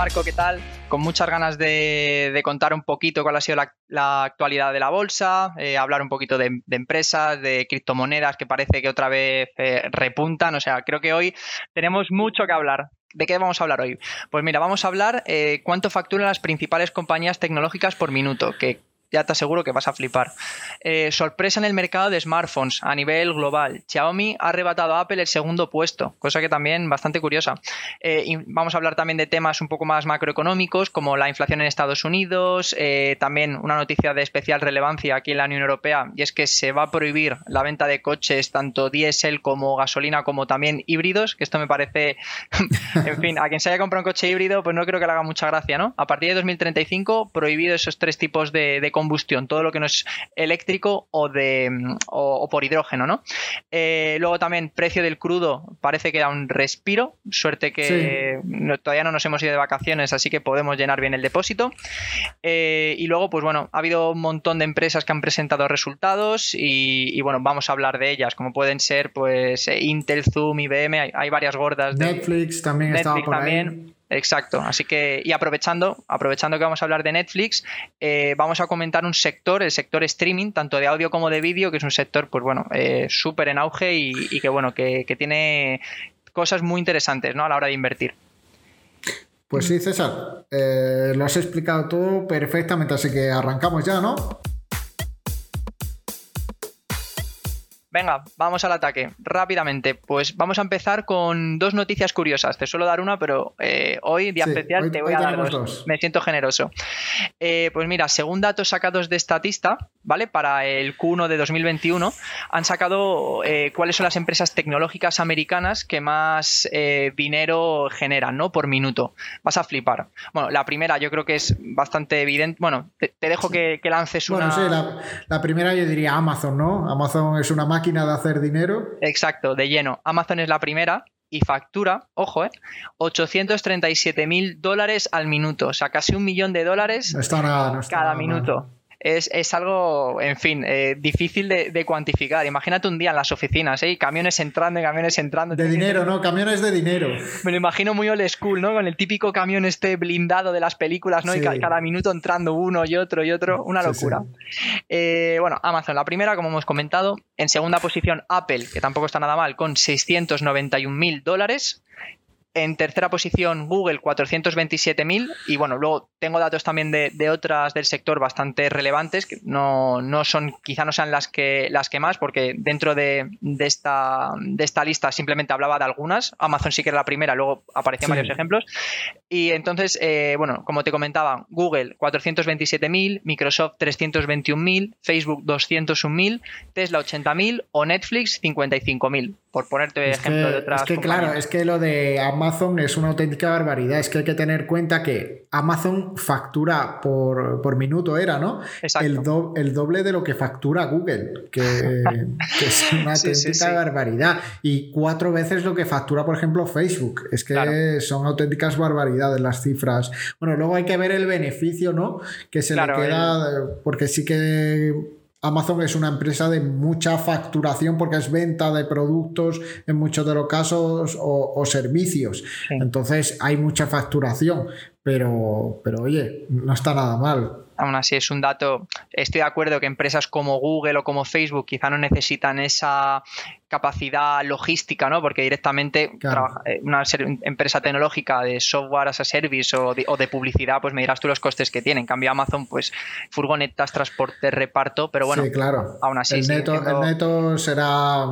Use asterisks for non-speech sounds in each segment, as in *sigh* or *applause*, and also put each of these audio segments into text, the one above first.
Marco, ¿qué tal? Con muchas ganas de, contar un poquito cuál ha sido la, actualidad de la bolsa, eh, hablar un poquito de, empresas, de criptomonedas que parece que otra vez eh, repuntan. O sea, creo que hoy tenemos mucho que hablar. ¿De qué vamos a hablar hoy? Pues mira, vamos a hablar eh, cuánto facturan las principales compañías tecnológicas por minuto, que ya te aseguro que vas a flipar. Eh, sorpresa en el mercado de smartphones a nivel global. Xiaomi ha arrebatado a Apple el segundo puesto, cosa que también bastante curiosa. Eh, vamos a hablar también de temas un poco más macroeconómicos, como la inflación en Estados Unidos, eh, también una noticia de especial relevancia aquí en la Unión Europea, y es que se va a prohibir la venta de coches, tanto diésel como gasolina, como también híbridos, que esto me parece, *laughs* en fin, a quien se haya comprado un coche híbrido, pues no creo que le haga mucha gracia, ¿no? A partir de 2035, prohibido esos tres tipos de, de combustión, todo lo que no es eléctrico o, de, o, por hidrógeno, ¿no? Eh, luego también precio del crudo parece que da un respiro, suerte que todavía no nos hemos ido de vacaciones, así que podemos llenar bien el depósito. Eh, y luego, pues bueno, ha habido un montón de empresas que han presentado resultados y, bueno, vamos a hablar de ellas, como pueden ser pues Intel, Zoom, IBM, hay, varias gordas. Netflix también Netflix por también. Exacto, así que y aprovechando, aprovechando que vamos a hablar de Netflix, eh, vamos a comentar un sector, el sector streaming, tanto de audio como de vídeo, que es un sector, pues bueno, eh, súper en auge y, que bueno, que, tiene cosas muy interesantes, ¿no? A la hora de invertir. Pues sí, César, eh, lo has explicado todo perfectamente, así que arrancamos ya, ¿no? Venga, vamos al ataque. Rápidamente, pues vamos a empezar con dos noticias curiosas. Te suelo dar una, pero eh, hoy, día especial, te voy a dar dos. Me siento generoso. Eh, pues mira, según datos sacados de Statista, ¿vale? Para el Q1 de 2021, han sacado eh, cuáles son las empresas tecnológicas americanas que más dinero generan, ¿no? Por minuto. Vas a flipar. Bueno, la primera yo creo que es bastante evidente. Bueno, te, dejo que, lances una. Bueno, sí, la, la primera yo diría Amazon, ¿no? Amazon es una máquina máquina de hacer dinero. Exacto, de lleno. Amazon es la primera y factura, ojo, eh, 837 mil dólares al minuto, o sea, casi un millón de dólares cada minuto es, algo, en fin, eh, difícil de, cuantificar. Imagínate un día en las oficinas, ¿eh? camiones entrando y camiones entrando. De dinero, ¿no? Camiones de dinero. Me lo imagino muy old school, ¿no? Con el típico camión este blindado de las películas, ¿no? Y cada minuto entrando uno y otro y otro. Una locura. Eh, bueno, Amazon, la primera, como hemos comentado. En segunda posición, Apple, que tampoco está nada mal, con 691 mil dólares. En tercera posición, Google, 427.000. Y bueno, luego tengo datos también de, otras del sector bastante relevantes, que no, son, quizá no sean las que, las que más, porque dentro de, esta, de esta lista simplemente hablaba de algunas. Amazon sí que era la primera, luego aparecían varios ejemplos. Y entonces, eh, bueno, como te comentaba, Google, 427.000, Microsoft, 321.000, Facebook, 201.000, Tesla, 80.000 o Netflix, 55.000 por ponerte ejemplo de otras. Es que, claro, es que lo de Amazon es una auténtica barbaridad. Es que hay que tener cuenta que Amazon factura por, minuto, era, ¿no? El, el, doble de lo que factura Google, que, *laughs* es una auténtica barbaridad. Y cuatro veces lo que factura, por ejemplo, Facebook. Es que son auténticas barbaridades las cifras. Bueno, luego hay que ver el beneficio, ¿no? Que se le queda, porque sí que Amazon es una empresa de mucha facturación porque es venta de productos en muchos de los casos o, servicios. Entonces hay mucha facturación, pero, pero oye, no está nada mal aún así es un dato. Estoy de acuerdo que empresas como Google o como Facebook quizá no necesitan esa capacidad logística, ¿no? Porque directamente eh, una empresa tecnológica de software as a service o de, publicidad, pues me dirás tú los costes que tienen. En cambio, Amazon, pues furgonetas, transporte, reparto, pero bueno, claro. aún así. El neto, el neto será,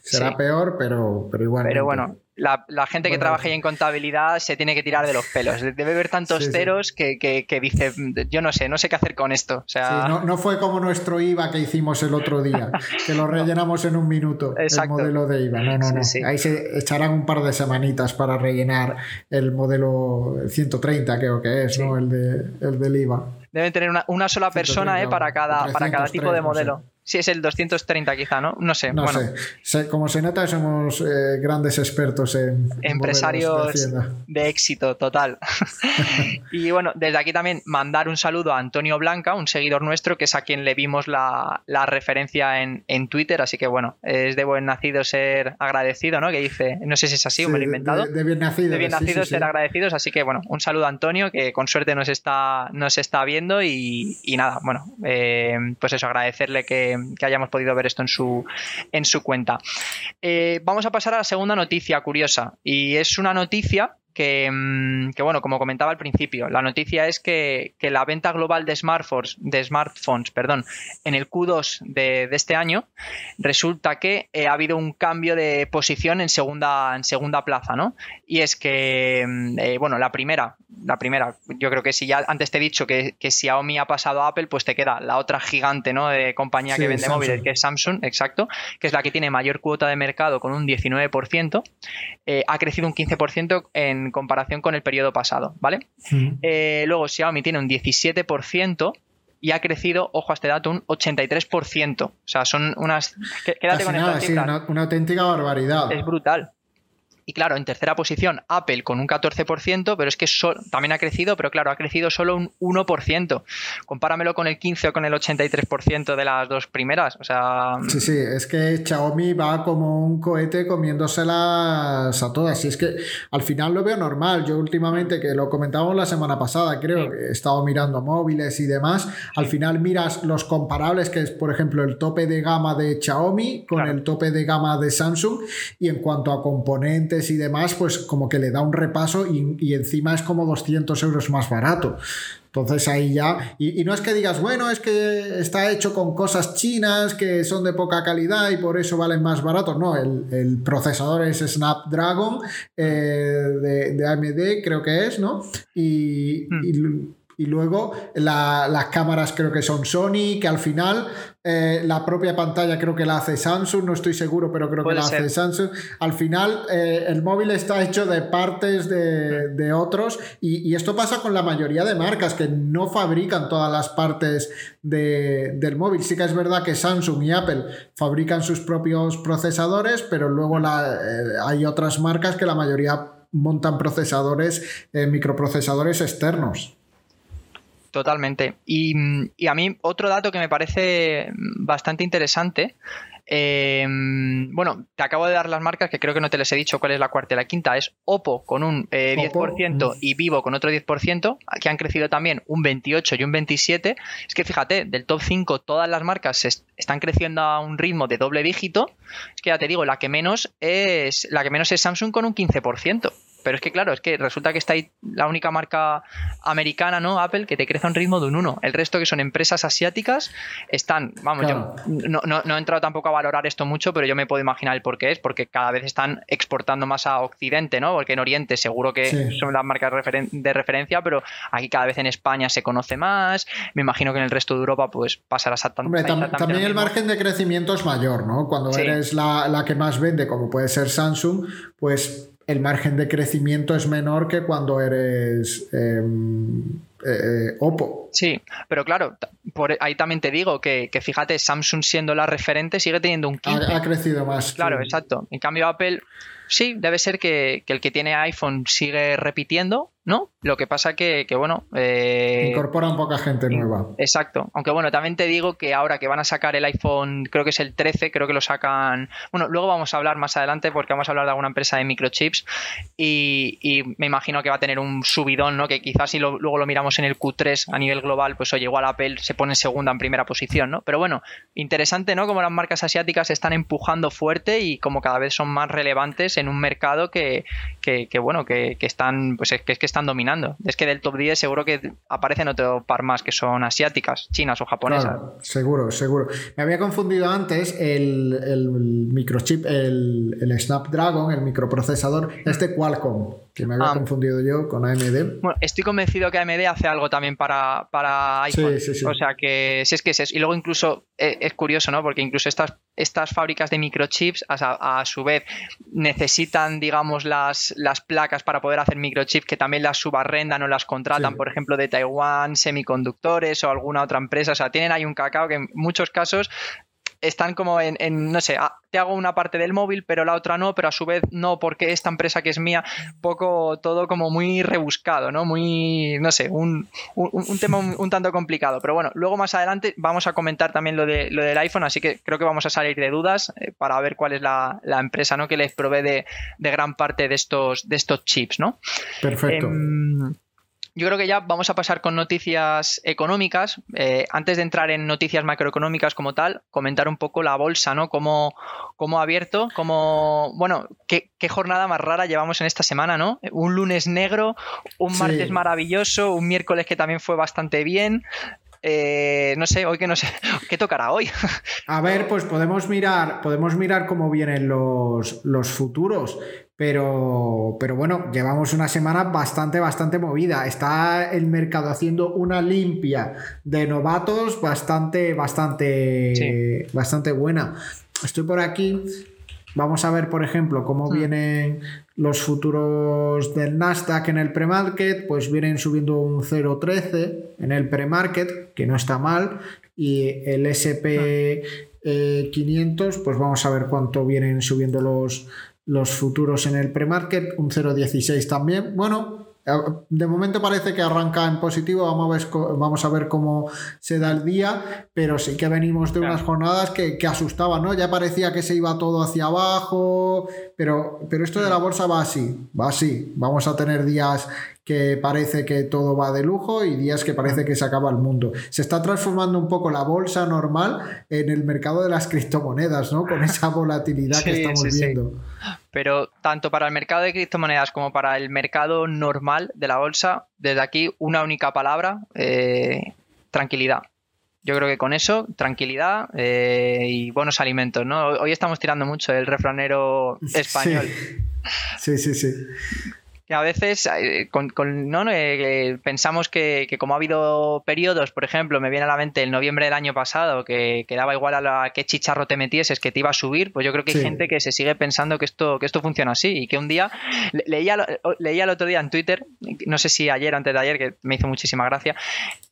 será peor, pero, pero igual. Pero bueno, la, gente que trabaja en contabilidad se tiene que tirar de los pelos. *laughs* Debe ver tantos ceros Que, dice, yo no sé, no sé qué hacer con esto. O sea... no, fue como nuestro IVA que hicimos el otro día, que lo *laughs* rellenamos en un minuto, el modelo de IVA. No, no, no. Ahí se echarán un par de semanitas para rellenar el modelo 130, creo que es, ¿no? El, de, el del IVA. Deben tener una, sola persona eh, para cada, para cada tipo de modelo. Sí, es el 230 quizá, ¿no? No sé. No sé. Como se nota, somos eh, grandes expertos en... Empresarios de, éxito total. *laughs* *laughs* y bueno, desde aquí también mandar un saludo a Antonio Blanca, un seguidor nuestro, que es a quien le vimos la, referencia en, Twitter. Así que bueno, es de buen nacido ser agradecido, ¿no? Que dice, no sé si es así o me lo he inventado. De, bien nacido. De bien nacido ser agradecidos. Así que bueno, un saludo a Antonio, que con suerte nos está, nos está viendo. Y, nada, bueno, eh, pues eso, agradecerle que que, hayamos podido ver esto en su, en su cuenta. Eh, vamos a pasar a la segunda noticia curiosa y es una noticia Mm, que, bueno, como comentaba al principio, la noticia es que, la venta global de smartphones, de smartphones perdón, en el Q2 de, este año, resulta que eh, ha habido un cambio de posición en segunda, en segunda plaza, ¿no? Y es que, mm, eh, bueno, la primera, la primera, yo creo que si ya antes te he dicho que, que Xiaomi ha pasado a Apple, pues te queda la otra gigante, ¿no? De compañía que vende móviles, que es Samsung, exacto, que es la que tiene mayor cuota de mercado con un 19%, eh, ha crecido un 15% en en comparación con el periodo pasado, ¿vale? Eh, luego Xiaomi tiene un 17% y ha crecido, ojo a este dato, un 83%. O sea, son unas... Quédate con nada, sí, una, auténtica barbaridad. Es brutal. Y claro, en tercera posición Apple con un 14%, pero es que también ha crecido, pero claro, ha crecido solo un 1%. Compáramelo con el 15 o con el 83% de las dos primeras. O sea... Sí, sí, es que Xiaomi va como un cohete comiéndoselas a todas. Y es que al final lo veo normal. Yo últimamente, que lo comentábamos la semana pasada, creo que he estado mirando móviles y demás, al final miras los comparables, que es por ejemplo el tope de gama de Xiaomi con el tope de gama de Samsung. Y en cuanto a componentes, y demás, pues como que le da un repaso y, encima es como 200 euros más barato. Entonces ahí ya, y, no es que digas, bueno, es que está hecho con cosas chinas que son de poca calidad y por eso valen más baratos. No, el, procesador es Snapdragon eh, de, AMD, creo que es, ¿no? y hmm. Y luego las cámaras creo que son Sony, que al final eh, la propia pantalla creo que la hace Samsung, no estoy seguro, pero creo que la hace Samsung. Al final eh, el móvil está hecho de partes de, otros y, esto pasa con la mayoría de marcas que no fabrican todas las partes del móvil. Sí que es verdad que Samsung y Apple fabrican sus propios procesadores, pero luego la, eh, hay otras marcas que la mayoría montan procesadores, microprocesadores externos. Totalmente. Y, a mí otro dato que me parece bastante interesante, eh, bueno, te acabo de dar las marcas que creo que no te les he dicho cuál es la cuarta y la quinta, es Oppo con un 10% eh, y Vivo con otro 10%, que han crecido también un 28 y un 27. Es que fíjate, del top 5 todas las marcas están creciendo a un ritmo de doble dígito. Es que ya te digo, la que menos es la que menos es Samsung con un 15%. Pero es que, claro, es que resulta que está ahí la única marca americana, ¿no? Apple, que te crece a un ritmo de un 1. El resto, que son empresas asiáticas, están, vamos, yo no, no, he entrado tampoco a valorar esto mucho, pero yo me puedo imaginar el por qué es, porque cada vez están exportando más a Occidente, ¿no? Porque en Oriente seguro que son las marcas de referencia, pero aquí cada vez en España se conoce más. Me imagino que en el resto de Europa, pues pasará exactamente. Hombre, también el margen de crecimiento es mayor, ¿no? Cuando eres la, la que más vende, como puede ser Samsung, pues el margen de crecimiento es menor que cuando eres em, eh, eh, Oppo. Sí, pero claro, por ahí también te digo que, fíjate, Samsung siendo la referente sigue teniendo un 15. Ha, crecido más. Claro, exacto. En cambio, Apple Sí, debe ser que, el que tiene iPhone sigue repitiendo, ¿no? Lo que pasa que, que bueno... Eh, Incorporan poca gente nueva. Exacto. Aunque bueno, también te digo que ahora que van a sacar el iPhone, creo que es el 13, creo que lo sacan... Bueno, luego vamos a hablar más adelante porque vamos a hablar de alguna empresa de microchips y, me imagino que va a tener un subidón, ¿no? Que quizás si luego lo miramos en el Q3 a nivel global, pues oye, igual Apple se pone en segunda, en primera posición, ¿no? Pero bueno, interesante, ¿no? Como las marcas asiáticas están empujando fuerte y como cada vez son más relevantes en un mercado que, bueno, que, están, pues es que, es que están dominando. Es que del top 10 seguro que aparecen otro par más que son asiáticas, chinas o japonesas. seguro, seguro. Me había confundido antes el, microchip, el, Snapdragon, el microprocesador, este Qualcomm. Que me había ah. confundido yo con AMD. Bueno, estoy convencido que AMD hace algo también para, para iPhone. Sí, sí, sí. O sea que si es que es eso. Y luego incluso eh, es, curioso, ¿no? Porque incluso estas, estas fábricas de microchips a, a, su vez necesitan, digamos, las, las placas para poder hacer microchips que también las subarrendan o las contratan, por ejemplo, de Taiwán, semiconductores o alguna otra empresa. O sea, tienen ahí un cacao que en muchos casos están como en, no sé, ah, te hago una parte del móvil, pero la otra no, pero a su vez no, porque esta empresa que es mía, poco todo como muy rebuscado, ¿no? Muy, no sé, un, tema un, tanto complicado. Pero bueno, luego más adelante vamos a comentar también lo, de, lo del iPhone, así que creo que vamos a salir de dudas eh, para ver cuál es la, empresa, ¿no? Que les provee de, gran parte de estos, de estos chips, ¿no? Perfecto. Em, yo creo que ya vamos a pasar con noticias económicas. Eh, antes de entrar en noticias macroeconómicas como tal, comentar un poco la bolsa, ¿no? Cómo, cómo ha abierto, cómo, bueno, qué, jornada más rara llevamos en esta semana, ¿no? Un lunes negro, un martes maravilloso, un miércoles que también fue bastante bien. Eh, no sé, hoy que no sé, *laughs* ¿qué tocará hoy? *laughs* A ver, pues podemos mirar, podemos mirar cómo vienen los, los futuros. Pero, pero bueno, llevamos una semana bastante, bastante movida. Está el mercado haciendo una limpia de novatos bastante, bastante, bastante buena. Estoy por aquí. Vamos a ver, por ejemplo, cómo hmm. vienen los futuros del Nasdaq en el pre-market. Pues vienen subiendo un 0,13 en el pre-market, que no está mal. Y el SP 500, pues vamos a ver cuánto vienen subiendo los, los futuros en el pre-market, un 0,16 también. Bueno, eh, de momento parece que arranca en positivo, vamos a, ver, vamos a ver cómo se da el día, pero sí que venimos de unas jornadas que, que, asustaban, ¿no? Ya parecía que se iba todo hacia abajo, pero, pero esto de la bolsa va así, va así. Vamos a tener días que parece que todo va de lujo y días que parece que se acaba el mundo. Se está transformando un poco la bolsa normal en el mercado de las criptomonedas, ¿no? Con esa volatilidad que estamos viendo. Pero tanto para el mercado de criptomonedas como para el mercado normal de la bolsa, desde aquí una única palabra, eh, tranquilidad. Yo creo que con eso, tranquilidad eh, y buenos alimentos, ¿no? Hoy estamos tirando mucho el refranero *laughs* español. sí, sí. sí que a veces eh, con, ¿no? Eh, pensamos que, como ha habido periodos, por ejemplo, me viene a la mente el noviembre del año pasado, que, que daba igual a la, qué chicharro te metieses, que te iba a subir, pues yo creo que hay gente que se sigue pensando que esto, que esto funciona así y que un día, leía, leía el otro día en Twitter, no sé si ayer, antes de ayer, que me hizo muchísima gracia,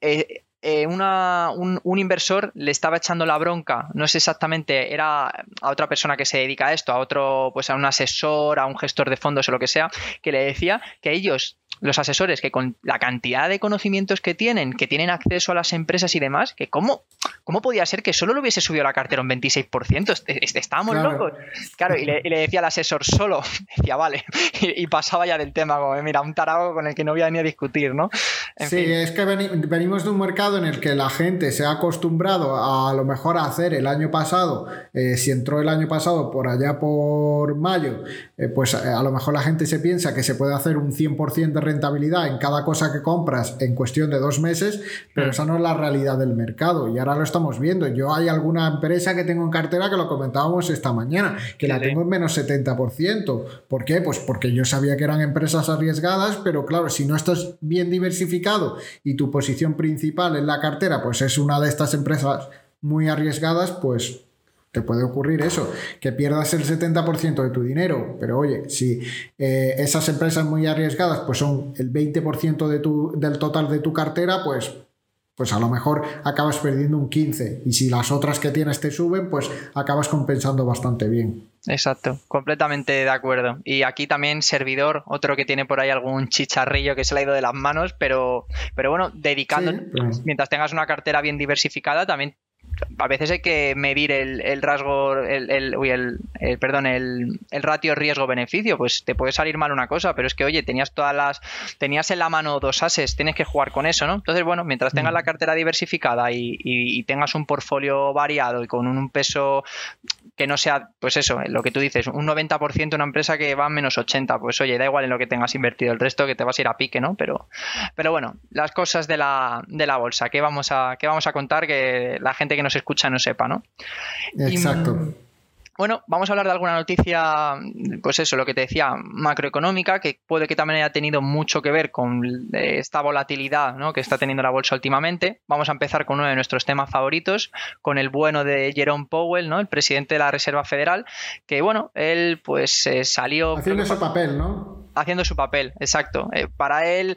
eh, eh, un, inversor le estaba echando la bronca, no sé exactamente, era a otra persona que se dedica a esto, a otro, pues a un asesor, a un gestor de fondos o lo que sea, que le decía que ellos los asesores que con la cantidad de conocimientos que tienen, que tienen acceso a las empresas y demás, que cómo, cómo podía ser que solo le hubiese subido la cartera un 26%, estábamos locos. Claro, y le, decía al asesor solo, *laughs* decía, vale, y, pasaba ya del tema, como, mira, un tarago con el que no voy a ni a discutir, ¿no? sí, es que venimos de un mercado en el que la gente se ha acostumbrado a, lo mejor a hacer el año pasado, eh, si entró el año pasado por allá por mayo, eh, pues eh, a lo mejor la gente se piensa que se puede hacer un 100% de rentabilidad en cada cosa que compras en cuestión de dos meses, pero esa no es la realidad del mercado y ahora lo estamos viendo. Yo hay alguna empresa que tengo en cartera que lo comentábamos esta mañana, que la tengo en menos 70%. ¿Por qué? Pues porque yo sabía que eran empresas arriesgadas, pero claro, si no estás bien diversificado y tu posición principal en la cartera pues es una de estas empresas muy arriesgadas, pues te puede ocurrir eso, que pierdas el 70% de tu dinero, pero oye, si eh, esas empresas muy arriesgadas pues son el 20% de tu, del total de tu cartera, pues, pues a lo mejor acabas perdiendo un 15% y si las otras que tienes te suben, pues acabas compensando bastante bien. Exacto, completamente de acuerdo. Y aquí también servidor, otro que tiene por ahí algún chicharrillo que se le ha ido de las manos, pero, pero bueno, dedicando, mientras tengas una cartera bien diversificada, también a veces hay que medir el, rasgo, el, el, perdón, el, ratio riesgo-beneficio. Pues te puede salir mal una cosa, pero es que, oye, tenías todas las, tenías en la mano dos ases, tienes que jugar con eso, ¿no? Entonces, bueno, mientras tengas la cartera diversificada y, tengas un portfolio variado y con un, peso que no sea, pues eso, lo que tú dices, un 90% una empresa que va a menos 80, pues oye, da igual en lo que tengas invertido, el resto que te vas a ir a pique, ¿no? Pero, pero bueno, las cosas de la, de la bolsa, ¿qué vamos, a, qué vamos a contar que la gente que nos escucha no sepa, ¿no? Exacto. Bueno, vamos a hablar de alguna noticia, pues eso, lo que te decía, macroeconómica, que puede que también haya tenido mucho que ver con eh, esta volatilidad ¿no? que está teniendo la bolsa últimamente. Vamos a empezar con uno de nuestros temas favoritos, con el bueno de Jerome Powell, ¿no? el presidente de la Reserva Federal, que bueno, él pues eh, salió... Haciendo ese papel, ¿no? Haciendo su papel, exacto. Eh, para él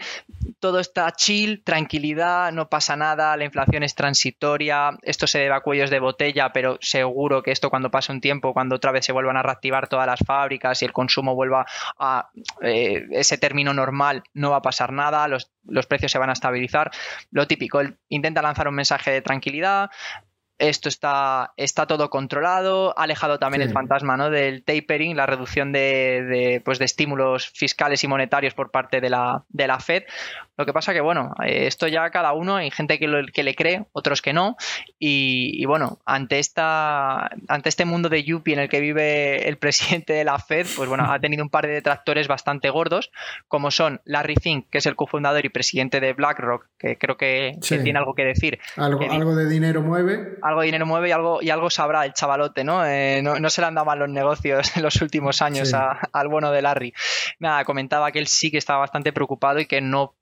todo está chill, tranquilidad, no pasa nada, la inflación es transitoria, esto se debe a cuellos de botella, pero seguro que esto cuando pase un tiempo, cuando otra vez se vuelvan a reactivar todas las fábricas y el consumo vuelva a eh, ese término normal, no va a pasar nada, los, los precios se van a estabilizar. Lo típico, él intenta lanzar un mensaje de tranquilidad, esto está, está todo controlado, ha alejado también el fantasma ¿no? del tapering, la reducción de, de, pues de estímulos fiscales y monetarios por parte de la, de la Fed. Lo que pasa que, bueno, eh, esto ya cada uno, hay gente que, que le cree, otros que no. Y, bueno, ante, esta, ante este mundo de Yuppie en el que vive el *laughs* presidente de la Fed, pues bueno, ha tenido un par de detractores bastante gordos, como son Larry Fink, que es el cofundador y presidente de BlackRock, que creo que, tiene algo que decir. Algo, algo de dinero mueve algo de dinero mueve y algo, y algo sabrá el chavalote, ¿no? Eh, no, se le han dado mal los negocios en los últimos años al bueno de Larry. Nada, comentaba que él sí que estaba bastante preocupado y que no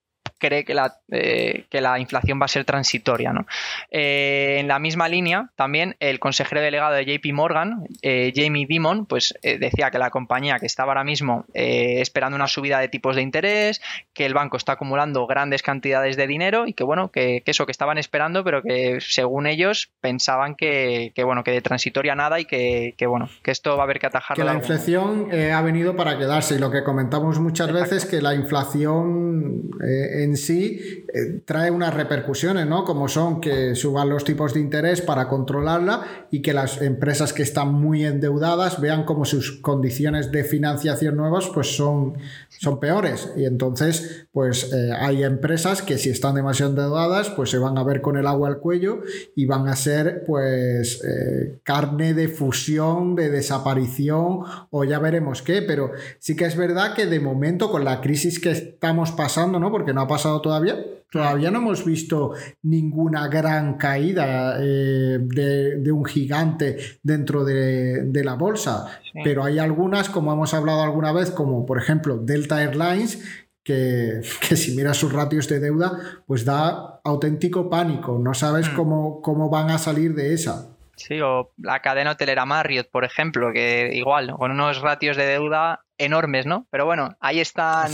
cree que la, eh, que la inflación va a ser transitoria. ¿no? Eh, en la misma línea, también el consejero delegado de JP Morgan, eh, Jamie Dimon, pues decía que la compañía que estaba ahora mismo esperando una subida de tipos de interés, que el banco está acumulando grandes cantidades de dinero y que bueno, que, eso que estaban esperando, pero que según ellos pensaban que, bueno, que de transitoria nada y que, bueno, que esto va a haber que atajarlo. Que la inflación ha venido para quedarse y lo que comentamos muchas veces que la inflación en sí eh, trae unas repercusiones, ¿no? Como son que suban los tipos de interés para controlarla y que las empresas que están muy endeudadas vean como sus condiciones de financiación nuevas pues son, son peores. Y entonces, pues eh, hay empresas que si están demasiado endeudadas, pues se van a ver con el agua al cuello y van a ser pues eh, carne de fusión, de desaparición o ya veremos qué, pero sí que es verdad que de momento con la crisis que estamos pasando, ¿no? Porque no ha pasado todavía. Todavía no hemos visto ninguna gran caída eh, de, un gigante dentro de, la bolsa, pero hay algunas, como hemos hablado alguna vez, como por ejemplo Delta Airlines, que, si miras sus ratios de deuda, pues da auténtico pánico, no sabes hmm. cómo, cómo van a salir de esa. Sí, o la cadena hotelera Marriott, por ejemplo, que igual, con unos ratios de deuda enormes, ¿no? Pero bueno, ahí están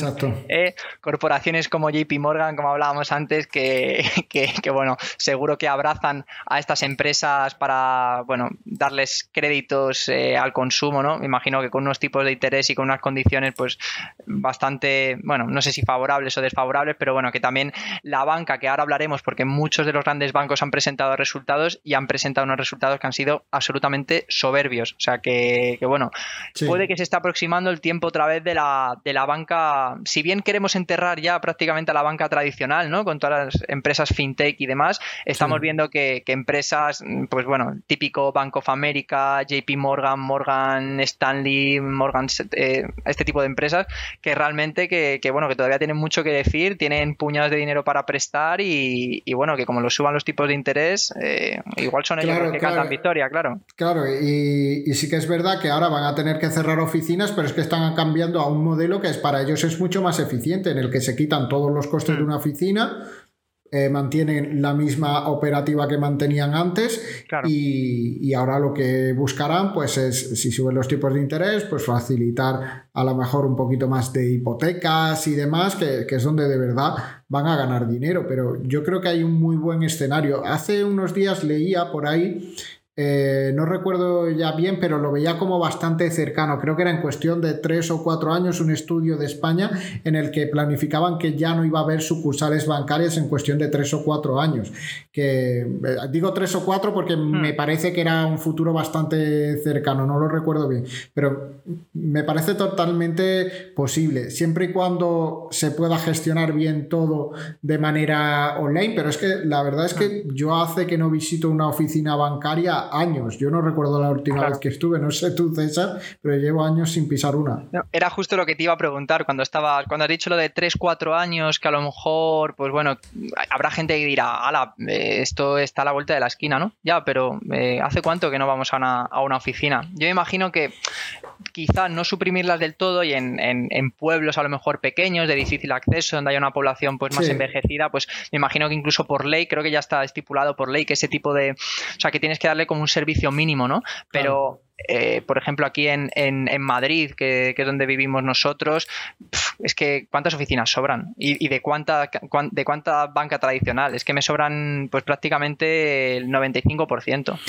eh, corporaciones como JP Morgan, como hablábamos antes, *laughs* que, que, bueno, seguro que abrazan a estas empresas para, bueno, darles créditos eh, al consumo, ¿no? Me imagino que con unos tipos de interés y con unas condiciones, pues, bastante, bueno, no sé si favorables o desfavorables, pero bueno, que también la banca, que ahora hablaremos, porque muchos de los grandes bancos han presentado resultados y han presentado unos resultados que han sido absolutamente soberbios. O sea que, bueno, puede que se esté aproximando el tiempo otra vez de la, de la banca, si bien queremos enterrar ya prácticamente a la banca tradicional, ¿no? Con todas las empresas fintech y demás, estamos viendo que, empresas, pues bueno, típico Bank of America, JP Morgan, Morgan Stanley, Morgan, eh, este tipo de empresas, que realmente que, bueno, que todavía tienen mucho que decir, tienen puñados de dinero para prestar y, bueno, que como lo suban los tipos de interés, eh, igual son ellos los que cantan victoria, claro. Claro, y, y sí que es verdad que ahora van a tener que cerrar oficinas, pero es que están cambiando a un modelo que es para ellos es mucho más eficiente, en el que se quitan todos los costes de mm. una oficina, eh, mantienen la misma operativa que mantenían antes y, ahora lo que buscarán pues es si suben los tipos de interés pues facilitar a lo mejor un poquito más de hipotecas y demás que, que, es donde de verdad van a ganar dinero. Pero yo creo que hay un muy buen escenario. Hace unos días leía por ahí eh, no recuerdo ya bien, pero lo veía como bastante cercano. Creo que era en cuestión de tres o cuatro años un estudio de España en el que planificaban que ya no iba a haber sucursales bancarias en cuestión de tres o cuatro años. Que eh, digo tres o cuatro porque hmm. me parece que era un futuro bastante cercano, no lo recuerdo bien, pero me parece totalmente posible, siempre y cuando se pueda gestionar bien todo de manera online. Pero es que la verdad es que hmm. yo hace que no visito una oficina bancaria años. Yo no recuerdo la última vez que estuve, no sé tú, César, pero llevo años sin pisar una. era justo lo que te iba a preguntar cuando estaba, cuando has dicho lo de 3, 4 años, que a lo mejor, pues bueno, habrá gente que dirá, ala, eh, esto está a la vuelta de la esquina, ¿no? Ya, pero eh, ¿hace cuánto que no vamos a una, a una oficina? Yo me imagino que quizás no suprimirlas del todo y en, en, pueblos a lo mejor pequeños, de difícil acceso, donde hay una población pues más envejecida, pues me imagino que incluso por ley, creo que ya está estipulado por ley que ese tipo de, o sea, que tienes que darle como un servicio mínimo, ¿no? Pero eh, por ejemplo, aquí en, Madrid, que, es donde vivimos nosotros, es que ¿cuántas oficinas sobran? ¿Y, de, cuánta, de cuánta banca tradicional? Es que me sobran pues prácticamente el 95%.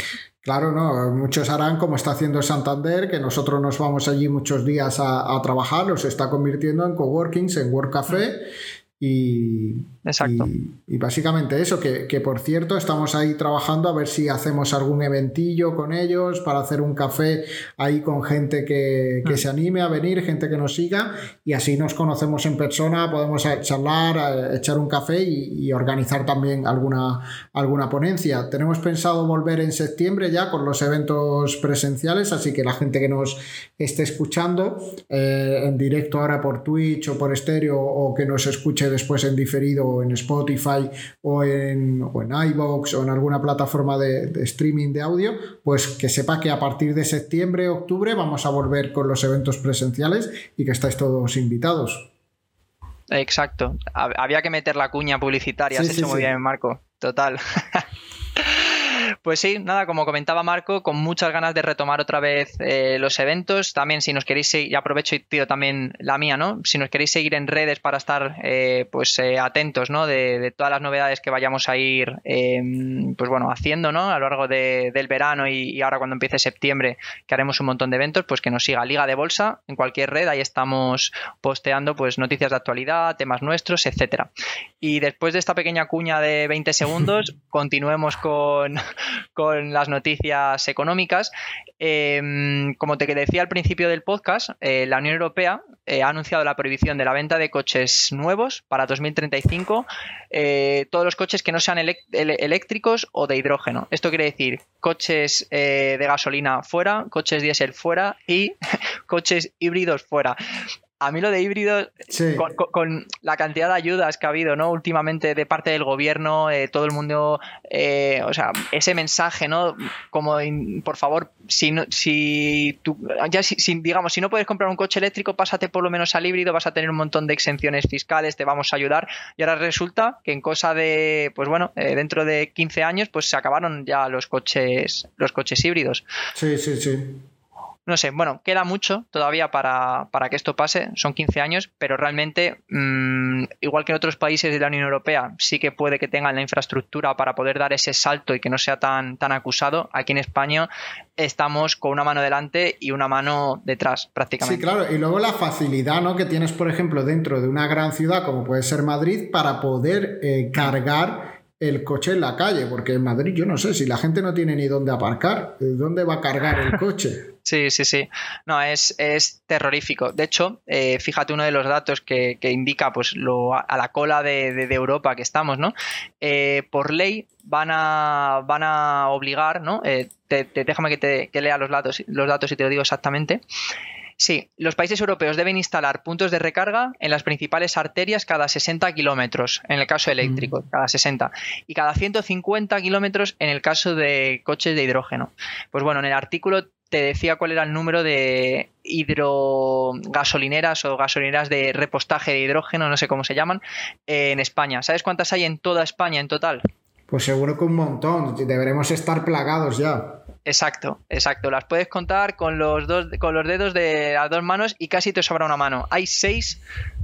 Claro, no, muchos harán como está haciendo Santander, que nosotros nos vamos allí muchos días a, a trabajar, los está convirtiendo en coworkings, en work café. Y, Exacto. Y, básicamente eso, que, por cierto estamos ahí trabajando a ver si hacemos algún eventillo con ellos para hacer un café ahí con gente que, mm. se anime a venir, gente que nos siga y así nos conocemos en persona, podemos charlar, echar un café y, organizar también alguna, alguna ponencia. Tenemos pensado volver en septiembre ya con los eventos presenciales, así que la gente que nos esté escuchando eh, en directo ahora por Twitch o por estéreo o que nos escuche después en diferido en Spotify o en, o en iVoox o en alguna plataforma de, streaming de audio, pues que sepa que a partir de septiembre, octubre vamos a volver con los eventos presenciales y que estáis todos invitados. Exacto. Había que meter la cuña publicitaria. Has hecho muy bien, Marco. Total. *laughs* Pues sí, nada, como comentaba Marco, con muchas ganas de retomar otra vez eh, los eventos. También, si nos queréis seguir, y aprovecho y pido también la mía, ¿no? Si nos queréis seguir en redes para estar eh, pues eh, atentos, ¿no? De, todas las novedades que vayamos a ir, em, pues bueno, haciendo, ¿no? A lo largo del verano y, ahora cuando empiece septiembre, que haremos un montón de eventos, pues que nos siga Liga de Bolsa en cualquier red. Ahí estamos posteando, pues noticias de actualidad, temas nuestros, etcétera. Y después de esta pequeña cuña de 20 segundos, *laughs* continuemos con, con las noticias económicas. Em, como te decía al principio del podcast, eh, la Unión Europea eh, ha anunciado la prohibición de la venta de coches nuevos para 2035, eh, todos los coches que no sean eléctricos o de hidrógeno. Esto quiere decir coches de gasolina fuera, coches diésel fuera y *laughs* coches híbridos fuera a mí lo de híbrido, con, la cantidad de ayudas que ha habido, ¿no? Últimamente de parte del gobierno, eh, todo el mundo, eh, o sea, ese mensaje, ¿no? Como, por favor, si, no, si tú, ya si, digamos, si no puedes comprar un coche eléctrico, pásate por lo menos al híbrido, vas a tener un montón de exenciones fiscales, te vamos a ayudar. Y ahora resulta que en cosa de, pues bueno, eh, dentro de 15 años, pues se acabaron ya los coches, los coches híbridos. Sí, sí, sí. No sé, bueno, queda mucho todavía para, que esto pase, son 15 años, pero realmente, mm, igual que en otros países de la Unión Europea, sí que puede que tengan la infraestructura para poder dar ese salto y que no sea tan, tan acusado. Aquí en España estamos con una mano delante y una mano detrás, prácticamente. Sí, claro, y luego la facilidad ¿no? que tienes, por ejemplo, dentro de una gran ciudad como puede ser Madrid, para poder eh, cargar el coche en la calle, porque en Madrid yo no sé si la gente no tiene ni dónde aparcar, ¿dónde va a cargar el coche? *laughs* Sí, sí, sí. No, es, es terrorífico. De hecho, eh, fíjate uno de los datos que, indica pues lo, a la cola de, Europa que estamos, ¿no? Eh, por ley van a, van a obligar, ¿no? Eh, te, déjame que te que lea los datos, los datos y te lo digo exactamente. Sí, los países europeos deben instalar puntos de recarga en las principales arterias cada 60 kilómetros, en el caso eléctrico, mm. cada 60, y cada 150 kilómetros en el caso de coches de hidrógeno. Pues bueno, en el artículo te decía cuál era el número de hidrogasolineras o gasolineras de repostaje de hidrógeno, no sé cómo se llaman, en España. ¿Sabes cuántas hay en toda España en total? Pues seguro que un montón, deberemos estar plagados ya. Exacto, exacto. Las puedes contar con los dos, con los dedos de las dos manos y casi te sobra una mano. Hay seis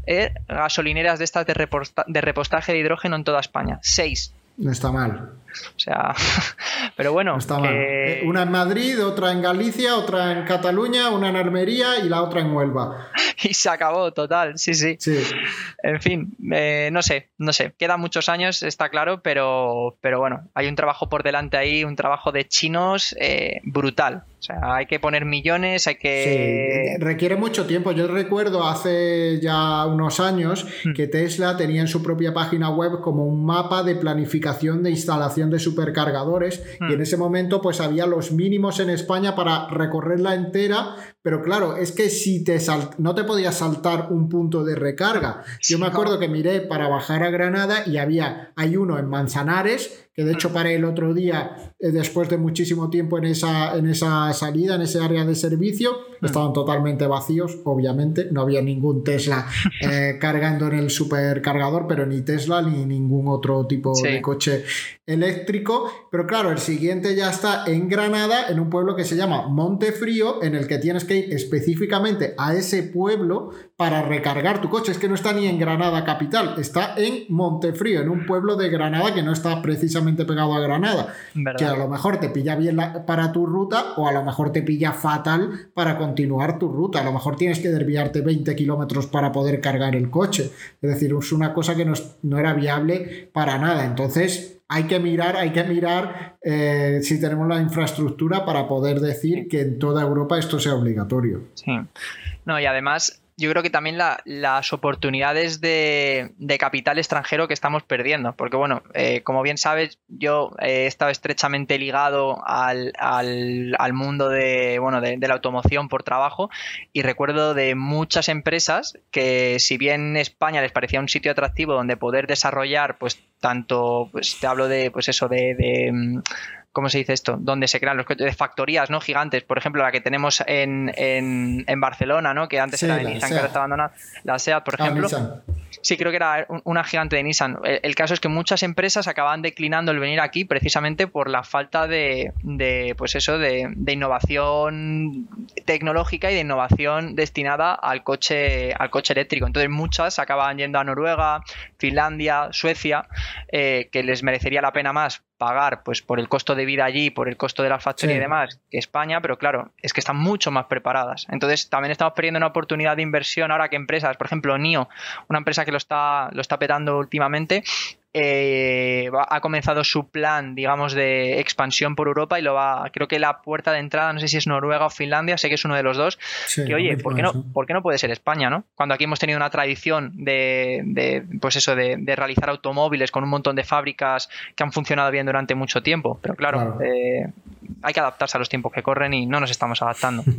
eh, gasolineras de estas de, de repostaje de hidrógeno en toda España. Seis. No está mal. O sea, *laughs* pero bueno. está mal. Eh, una en Madrid, otra en Galicia, otra en Cataluña, una en Almería y la otra en Huelva. *laughs* Y se acabó, total, sí, sí. sí. En fin, eh, no sé, no sé. Quedan muchos años, está claro, pero, pero bueno, hay un trabajo por delante ahí, un trabajo de chinos eh, brutal. O sea, hay que poner millones, hay que... Sí, requiere mucho tiempo. Yo recuerdo hace ya unos años hmm. que Tesla tenía en su propia página web como un mapa de planificación de instalación de supercargadores y en hmm. ese momento pues había los mínimos en España para recorrerla entera, pero claro, es que si te no te podías saltar un punto de recarga. Yo me acuerdo que miré para bajar a Granada y había, hay uno en Manzanares que de hecho paré el otro día, eh, después de muchísimo tiempo en esa, en esa salida, en ese área de servicio, mm. estaban totalmente vacíos, obviamente, no había ningún Tesla *laughs* eh, cargando en el supercargador, pero ni Tesla ni ningún otro tipo de coche eléctrico, pero claro, el siguiente ya está en Granada, en un pueblo que se llama Montefrío, en el que tienes que ir específicamente a ese pueblo para recargar tu coche. Es que no está ni en Granada capital, está en Montefrío, en un pueblo de Granada que no está precisamente pegado a Granada. Que a lo mejor te pilla bien para tu ruta o a lo mejor te pilla fatal para continuar tu ruta. A lo mejor tienes que desviarte 20 kilómetros para poder cargar el coche. Es decir, es una cosa que no, no era viable para nada. Entonces, hay que mirar, hay que mirar eh, si tenemos la infraestructura para poder decir que en toda Europa esto sea obligatorio. Sí. No, y además yo creo que también las oportunidades de, capital extranjero que estamos perdiendo. Porque, bueno, eh, como bien sabes, yo he estado estrechamente ligado al, mundo de, bueno, de, la automoción por trabajo y recuerdo de muchas empresas que, si bien España les parecía un sitio atractivo donde poder desarrollar, pues, tanto, pues te hablo de, pues eso, de ¿cómo se dice esto? Donde se crean los coches de factorías, ¿no? Gigantes. Por ejemplo, la que tenemos en, en, Barcelona, ¿no? Que antes era de Nissan, que ahora está abandonada. La SEAT, por ah, ejemplo. sí, creo que era una gigante de Nissan. El, caso es que muchas empresas acaban declinando el venir aquí precisamente por la falta de, de pues eso, de, de, innovación tecnológica y de innovación destinada al coche, al coche eléctrico. Entonces muchas acaban yendo a Noruega, Finlandia, Suecia, eh, que les merecería la pena más pagar pues por el costo de vida allí, por el costo de la factoría y demás, que España, pero claro, es que están mucho más preparadas. Entonces, también estamos perdiendo una oportunidad de inversión ahora que empresas, por ejemplo, NIO, una empresa que lo está, lo está petando últimamente, eh, ha comenzado su plan, digamos, de expansión por Europa y lo va, creo que la puerta de entrada, no sé si es Noruega o Finlandia, sé que es uno de los dos, que oye, ¿por qué, no, ¿por qué no puede ser España, no? Cuando aquí hemos tenido una tradición de, pues eso, de, realizar automóviles con un montón de fábricas que han funcionado bien durante mucho tiempo, pero claro, eh, hay que adaptarse a los tiempos que corren y no nos estamos adaptando. *laughs*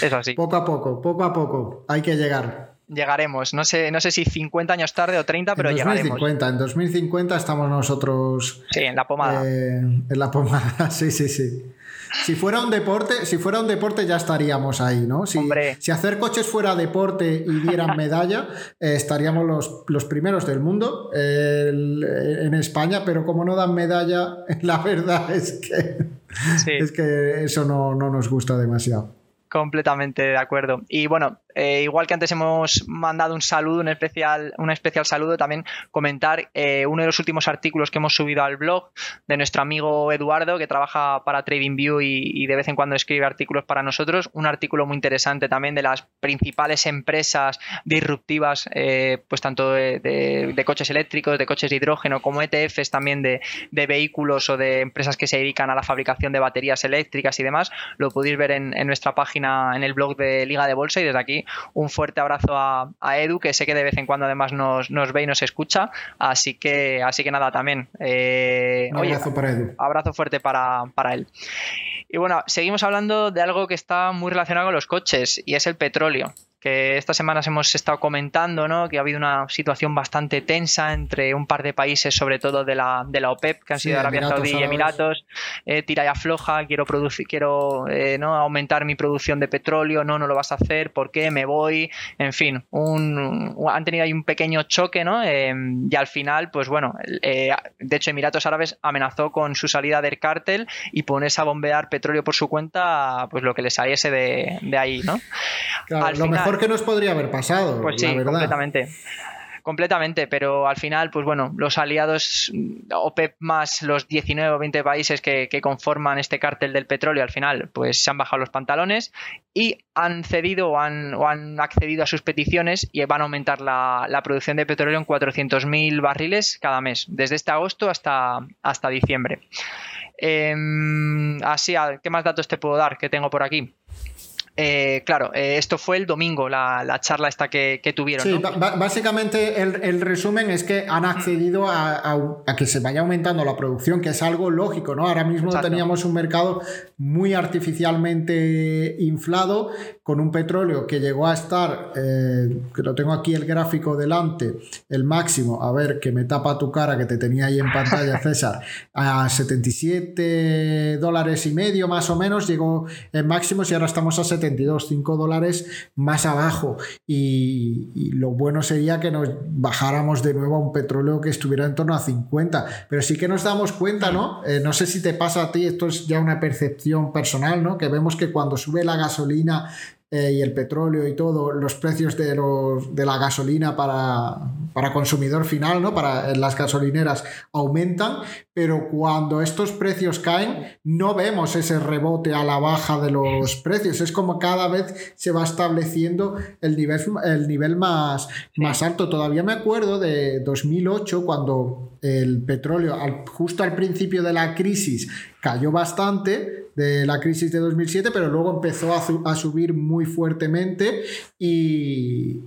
Es así. Poco a poco, poco a poco, hay que llegar llegaremos. No sé, no sé si 50 años tarde o 30, pero en 2050, En 2050 estamos nosotros. Sí, en la pomada. Eh, en la pomada, *laughs* sí, sí, sí. Si fuera un deporte, si fuera un deporte ya estaríamos ahí, ¿no? Si, si hacer coches fuera deporte y dieran *laughs* medalla, eh, estaríamos los, los, primeros del mundo en España, pero como no dan medalla, *laughs* la verdad es que, es que eso no, no nos gusta demasiado. Completamente de acuerdo. Y bueno, eh, igual que antes hemos mandado un saludo, un especial, un especial saludo, también comentar eh, uno de los últimos artículos que hemos subido al blog de nuestro amigo Eduardo, que trabaja para TradingView y, de vez en cuando escribe artículos para nosotros. Un artículo muy interesante también de las principales empresas disruptivas, eh, pues tanto de, coches eléctricos, de coches de hidrógeno, como ETFs también de, vehículos o de empresas que se dedican a la fabricación de baterías eléctricas y demás. Lo podéis ver en nuestra página, en el blog de Liga de Bolsa y desde aquí un fuerte abrazo a, Edu, que sé que de vez en cuando además nos, ve y nos escucha. Así que, así que nada, también. Eh, un abrazo para Edu. Abrazo fuerte para, para él. Y bueno, seguimos hablando de algo que está muy relacionado con los coches y es el petróleo que estas semanas hemos estado comentando, ¿no? Que ha habido una situación bastante tensa entre un par de países, sobre todo de la, de la OPEP, que han sido Arabia Saudí y Emiratos. Eh, tira y afloja, quiero producir, quiero eh, ¿no? aumentar mi producción de petróleo, no, no lo vas a hacer, ¿por qué? Me voy. En fin, un, han tenido ahí un pequeño choque, ¿no? Eh, y al final, pues bueno, de hecho, Emiratos Árabes amenazó con su salida del cártel y ponerse a bombear petróleo por su cuenta, pues lo que le saliese de, de ahí, ¿no? al final, mejor que nos podría haber pasado. Pues sí, completamente completamente, pero al final, pues bueno, los aliados OPEP más los 19 o 20 países que, conforman este cártel del petróleo, al final, pues se han bajado los pantalones y han cedido o han, o han accedido a sus peticiones y van a aumentar la, producción de petróleo en 400.000 barriles cada mes, desde este agosto hasta, hasta diciembre. Em, así, ¿qué más datos te puedo dar que tengo por aquí? Eh, claro, eh, esto fue el domingo, la, charla esta que, tuvieron. Sí, básicamente el, resumen es que han accedido a, que se vaya aumentando la producción, que es algo lógico, ¿no? Ahora mismo teníamos un mercado muy artificialmente inflado, con un petróleo que llegó a estar, eh, que lo tengo aquí el gráfico delante, el máximo, a ver, que me tapa tu cara, que te tenía ahí en pantalla, *laughs* César, a 77 dólares y medio más o menos, llegó en máximos y ahora estamos a 72, 5 dólares más abajo. Y, lo bueno sería que nos bajáramos de nuevo a un petróleo que estuviera en torno a 50. Pero sí que nos damos cuenta, ¿no? Eh, no sé si te pasa a ti, esto es ya una percepción personal, ¿no? Que vemos que cuando sube la gasolina eh, y el petróleo y todo, los precios de, los, de la gasolina para, para consumidor final, ¿no? Para las gasolineras aumentan, pero cuando estos precios caen, no vemos ese rebote a la baja de los precios. Es como cada vez se va estableciendo el nivel, el nivel más, más alto. Todavía me acuerdo de 2008, cuando el petróleo, justo al principio de la crisis, cayó bastante de la crisis de 2007, pero luego empezó a, subir muy fuertemente y,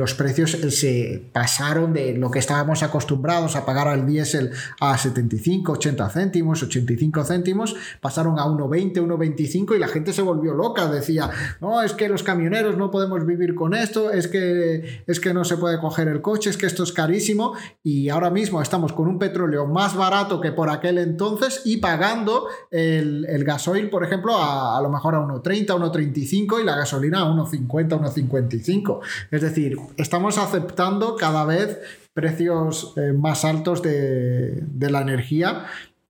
los precios se pasaron de lo que estábamos acostumbrados a pagar al diésel a 75, 80 céntimos, 85 céntimos, pasaron a 1,20, 1,25 y la gente se volvió loca, decía, no, es que los camioneros no podemos vivir con esto, es que, es que no se puede coger el coche, es que esto es carísimo y ahora mismo estamos con un petróleo más barato que por aquel entonces y pagando el, el gasoil, por ejemplo, a, a lo mejor a 1,30, 1,35 y la gasolina a 1,50, 1,55. Es decir, estamos aceptando cada vez precios eh, más altos de, la energía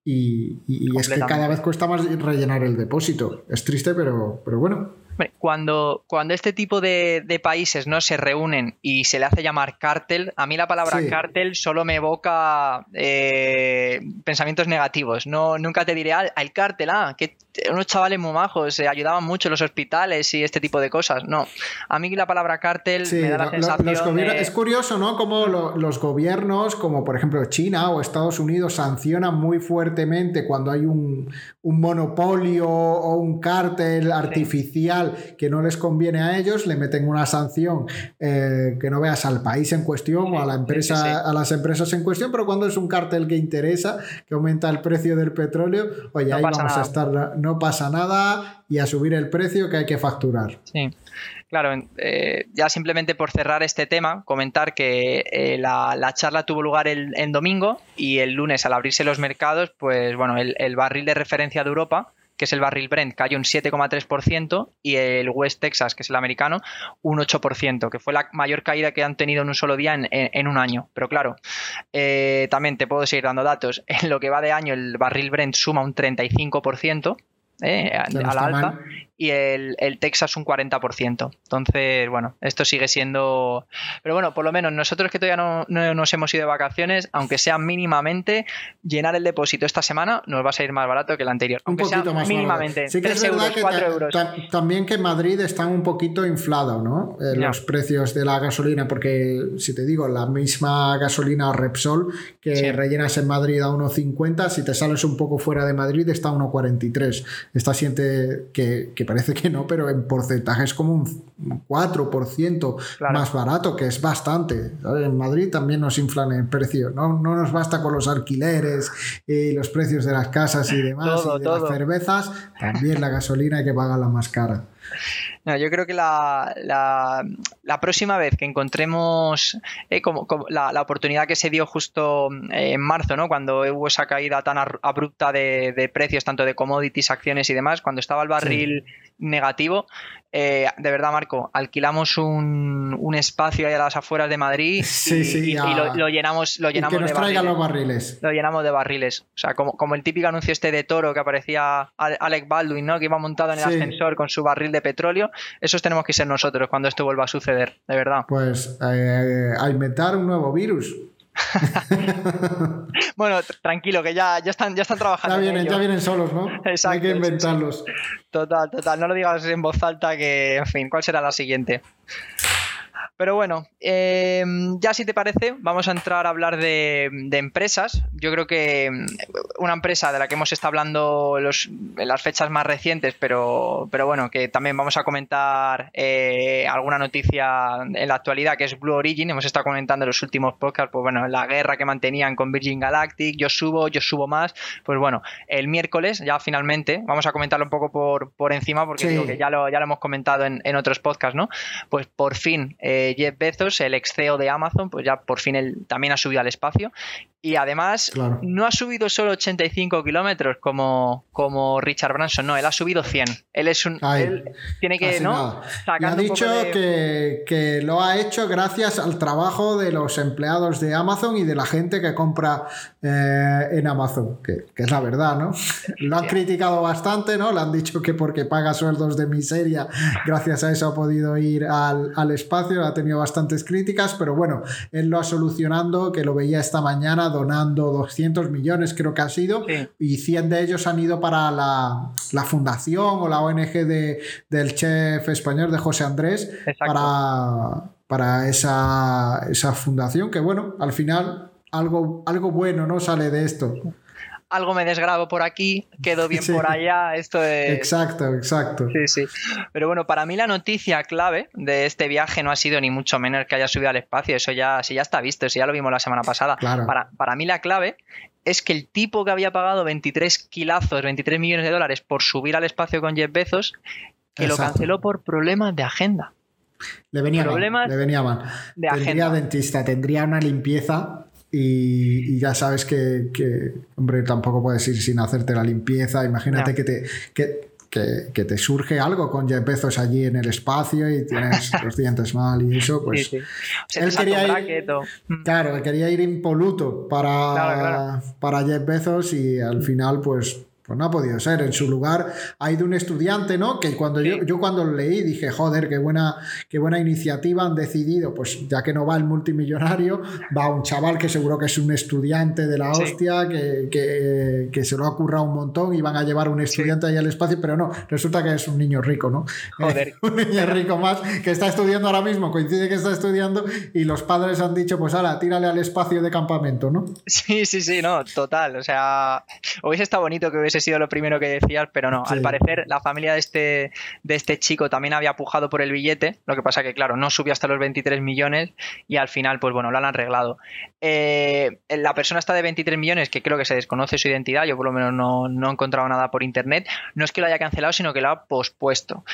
y, es que cada vez cuesta más rellenar el depósito. Es triste, pero, pero bueno. Cuando, cuando este tipo de, países ¿no? se reúnen y se le hace llamar cártel, a mí la palabra cártel solo me evoca eh, pensamientos negativos. No, nunca te diré, al ah, cártel, ah, que unos chavales muy majos, se ayudaban mucho en los hospitales y este tipo de cosas. No, a mí la palabra cártel me da la sensación Es curioso, ¿no? Como los gobiernos, como por ejemplo China o Estados Unidos, sancionan muy fuertemente cuando hay un, monopolio o un cártel artificial que no les conviene a ellos, le meten una sanción eh, que no veas al país en cuestión o a la empresa, a las empresas en cuestión, pero cuando es un cártel que interesa, que aumenta el precio del petróleo, oye, ahí vamos a estar no pasa nada y a subir el precio que hay que facturar. Sí. Claro, eh, ya simplemente por cerrar este tema, comentar que eh, la, charla tuvo lugar el, domingo y el lunes al abrirse los mercados, pues bueno, el, barril de referencia de Europa, que es el barril Brent, cayó un 7,3% y el West Texas, que es el americano, un 8%, que fue la mayor caída que han tenido en un solo día en, un año. Pero claro, eh, también te puedo seguir dando datos. *laughs* En lo que va de año, el barril Brent suma un 35%. Eh, a, la alta y el, Texas un 40%. Entonces, bueno, esto sigue siendo... Pero bueno, por lo menos nosotros que todavía no, nos hemos ido de vacaciones, aunque sea mínimamente, llenar el depósito esta semana nos va a salir más barato que el anterior. Un poquito más mínimamente. Sí que es euros, que 4 euros. también que Madrid está un poquito inflado, ¿no? Eh, los precios de la gasolina, porque si te digo, la misma gasolina Repsol que rellenas en Madrid a 1,50, si te sales un poco fuera de Madrid está a 1,43. Esta siente que, que parece que no, pero en porcentaje es como un 4% más barato, que es bastante. En Madrid también nos inflan el precio, ¿no? no nos basta con los alquileres y los precios de las casas y demás, y de las cervezas, también la gasolina hay que pagarla más cara. No, yo creo que la, la, próxima vez que encontremos eh, como, la, oportunidad que se dio justo eh, en marzo, ¿no? cuando hubo esa caída tan abrupta de, precios, tanto de commodities, acciones y demás, cuando estaba el barril negativo, eh, de verdad, Marco, alquilamos un, espacio ahí a las afueras de Madrid *laughs* y, lo, llenamos, lo llenamos que nos de barriles. los barriles. Lo llenamos de barriles. O sea, como, como el típico anuncio este de Toro que aparecía Alec Baldwin, ¿no? Que iba montado en el ascensor con su barril de petróleo. Esos tenemos que ser nosotros cuando esto vuelva a suceder, de verdad. Pues eh, a inventar un nuevo virus. *laughs* bueno, tranquilo, que ya, ya, están, ya están trabajando. Ya vienen, ya vienen solos, ¿no? *laughs* Hay que inventarlos. Total, total. No lo digas en voz alta que, en fin, ¿cuál será la siguiente? Pero bueno, eh, ya si te parece, vamos a entrar a hablar de, empresas. Yo creo que mm, una empresa de la que hemos estado hablando en las fechas más recientes, pero, pero bueno, que también vamos a comentar eh, alguna noticia en la actualidad, que es Blue Origin. Hemos estado comentando en los últimos podcasts, pues bueno, la guerra que mantenían con Virgin Galactic, yo subo, yo subo más. Pues bueno, el miércoles ya finalmente, vamos a comentarlo un poco por, por encima, porque ya, lo, ya lo hemos comentado en, en otros podcasts, ¿no? Pues por fin... Eh, Jeff Bezos, el ex CEO de Amazon, pues ya por fin él también ha subido al espacio. Y además no ha subido solo 85 kilómetros como, como Richard Branson, no, él ha subido 100. Él es un... él tiene que, ¿no? ha dicho que, lo ha hecho gracias al trabajo de los empleados de Amazon y de la gente que compra eh, en Amazon, que, es la verdad, ¿no? Lo han criticado bastante, ¿no? Le han dicho que porque paga sueldos de miseria, gracias a eso ha podido ir al, al espacio, ha tenido bastantes críticas, pero bueno, él lo ha solucionando, que lo veía esta mañana donando 200 millones, creo que ha sido, y 100 de ellos han ido para la, fundación o la ONG de, del chef español de José Andrés para, para esa, esa fundación, que bueno, al final algo, algo bueno no sale de esto algo me desgrabo por aquí, quedo bien por allá, esto es... Exacto, exacto. Sí, sí. Pero bueno, para mí la noticia clave de este viaje no ha sido ni mucho menos que haya subido al espacio, eso ya, sí, ya está visto, eso ya lo vimos la semana pasada. Para, para mí la clave es que el tipo que había pagado 23 kilazos, 23 millones de dólares por subir al espacio con Jeff Bezos, que lo canceló por problemas de agenda. Le venía mal, le venía mal. De tendría dentista, tendría una limpieza y, ya sabes que, hombre, tampoco puedes ir sin hacerte la limpieza. Imagínate que te. Que, que, te surge algo con Jeff Bezos allí en el espacio y tienes *laughs* los dientes mal y eso, pues. él quería ir, mm. claro, él quería ir impoluto para, para Jeff Bezos y al final, pues pues no ha podido ser. En su lugar ha ido un estudiante, ¿no? Que cuando yo, yo cuando lo leí dije, joder, qué buena, qué buena iniciativa han decidido. Pues ya que no va el multimillonario, va un chaval que seguro que es un estudiante de la hostia, que, se lo ha currado un montón y van a llevar un estudiante ahí al espacio, pero no, resulta que es un niño rico, ¿no? Joder. *laughs* un niño rico más que está estudiando ahora mismo, coincide que está estudiando y los padres han dicho, pues ahora, tírale al espacio de campamento, ¿no? Sí, sí, sí, no, total. O sea, hubiese estado bonito que hubiese sido lo primero que decías, pero no. Al parecer, la familia de este, de este chico también había pujado por el billete. Lo que pasa que, claro, no subió hasta los 23 millones y al final, pues bueno, lo han arreglado. Eh, la persona está de 23 millones, que creo que se desconoce su identidad, yo por lo menos no, he encontrado nada por internet. No es que lo haya cancelado, sino que lo ha pospuesto.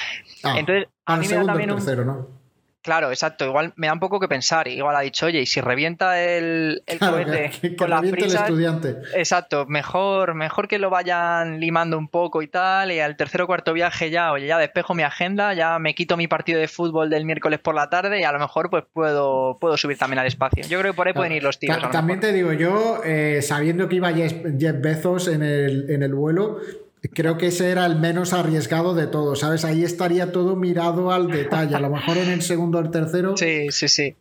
Ah, Entonces, a mí me da también un. ¿no? Claro, exacto. Igual me da un poco que pensar. Igual ha dicho, oye, y si revienta el, el cohete con la estudiante. Exacto, mejor, mejor que lo vayan limando un poco y tal. Y al tercer o cuarto viaje ya, oye, ya despejo mi agenda, ya me quito mi partido de fútbol del miércoles por la tarde y a lo mejor pues puedo, puedo subir también al espacio. Yo creo que por ahí pueden ir los tiros. también te digo, yo, eh, sabiendo que iba Jeff Bezos en el, en el vuelo, Creo que ese era el menos arriesgado de todos, ¿sabes? Ahí estaría todo mirado al detalle. A lo mejor en el segundo o el tercero. Sí, sí, sí.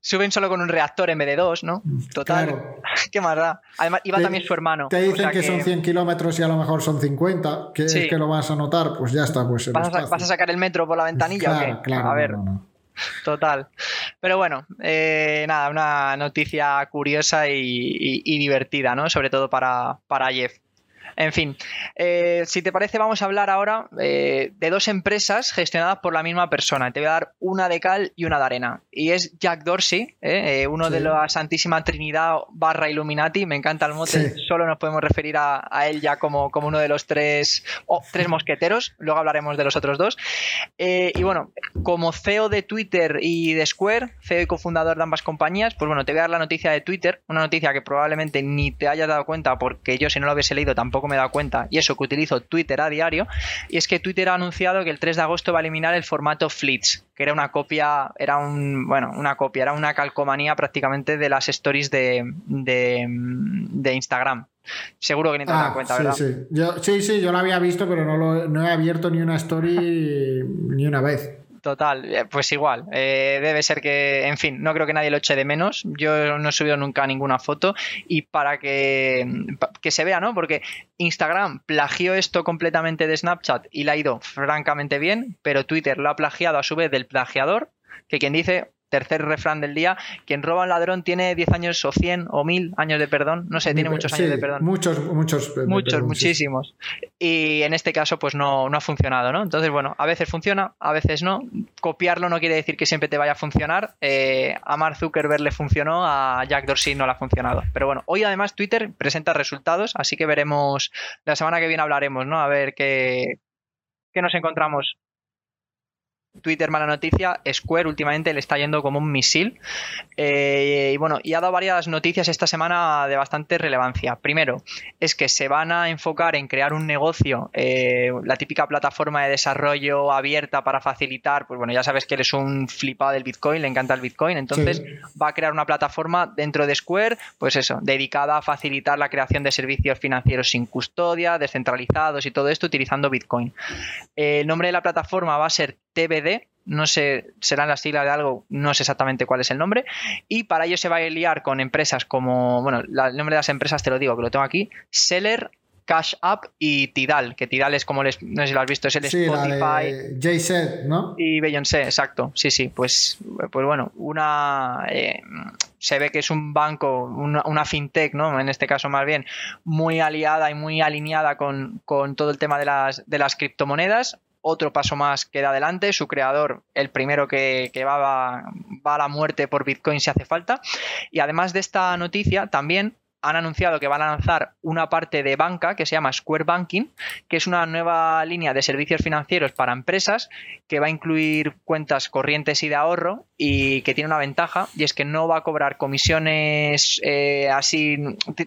Suben solo con un reactor en vez de dos, ¿no? Total. *laughs* Qué más da. Además, iba también su hermano. Te dicen que, son 100 kilómetros y a lo mejor son 50. Que es que lo vas a notar, pues ya está. Pues ¿Vas, a, sacar el metro por la ventanilla o qué? Claro, a ver. Total. Pero bueno, eh, nada, una noticia curiosa y, divertida, ¿no? Sobre todo para, para Jeff. En fin, eh, si te parece, vamos a hablar ahora eh, de dos empresas gestionadas por la misma persona. Te voy a dar una de cal y una de arena. Y es Jack Dorsey, eh, uno de la Santísima Trinidad barra Illuminati. Me encanta el mote, solo nos podemos referir a, él ya como, como, uno de los tres, tres mosqueteros. Luego hablaremos de los otros dos. Y bueno, como CEO de Twitter y de Square, CEO y cofundador de ambas compañías, pues bueno, te voy a dar la noticia de Twitter, una noticia que probablemente ni te hayas dado cuenta porque yo si no lo hubiese leído tampoco me he dado cuenta, y eso que utilizo Twitter a diario, y es que Twitter ha anunciado que el 3 de agosto va a eliminar el formato Fleets, que era una copia, era un, bueno, una copia, era una calcomanía prácticamente de las stories de, de, Instagram. Seguro que ni te has dado ah, cuenta, ¿verdad? Sí, Yo, sí, sí, yo lo había visto, pero no, lo, no he abierto ni una story ni una vez. Total, eh, pues igual. Eh, debe ser que, en fin, no creo que nadie lo eche de menos. Yo no he subido nunca ninguna foto y para que, que se vea, ¿no? Porque Instagram plagió esto completamente de Snapchat y le ha ido francamente bien, pero Twitter lo ha plagiado a su vez del plagiador que quien dice tercer refrán del día, quien roba a un ladrón tiene 10 años o 100 o 1000 años de perdón, no sé, tiene muchos años de perdón. Muchos, muchos. Muchos, muchísimos. Y en este caso pues no, no ha funcionado, ¿no? Entonces, bueno, a veces funciona, a veces no. Copiarlo no quiere decir que siempre te vaya a funcionar. Eh, a Mark Zuckerberg le funcionó, a Jack Dorsey no le ha funcionado. Pero bueno, hoy además Twitter presenta resultados, así que veremos, la semana que viene hablaremos, ¿no? A ver qué, qué nos encontramos. Twitter mala noticia, Square últimamente le está yendo como un misil. Eh, y bueno, y ha dado varias noticias esta semana de bastante relevancia. Primero, es que se van a enfocar en crear un negocio, eh, la típica plataforma de desarrollo abierta para facilitar, pues bueno, ya sabes que él es un flipado del Bitcoin, le encanta el Bitcoin, entonces va a crear una plataforma dentro de Square, pues eso, dedicada a facilitar la creación de servicios financieros sin custodia, descentralizados y todo esto utilizando Bitcoin. el nombre de la plataforma va a ser No sé, serán las siglas de algo, no sé exactamente cuál es el nombre, y para ello se va a liar con empresas como, bueno, el nombre de las empresas te lo digo, que lo tengo aquí, Seller, Cash App y Tidal, que Tidal es como, les, no sé si lo has visto, es el Spotify. JZ, ¿no? Y Beyoncé, exacto, sí, sí, pues, pues bueno, una... Eh, se ve que es un banco, una, fintech, ¿no? En este caso más bien, muy aliada y muy alineada con, con todo el tema de las, de las criptomonedas otro paso más queda adelante, su creador, el primero que, va, va, a la muerte por Bitcoin si hace falta. Y además de esta noticia, también han anunciado que van a lanzar una parte de banca que se llama Square Banking, que es una nueva línea de servicios financieros para empresas que va a incluir cuentas corrientes y de ahorro y que tiene una ventaja y es que no va a cobrar comisiones eh, así,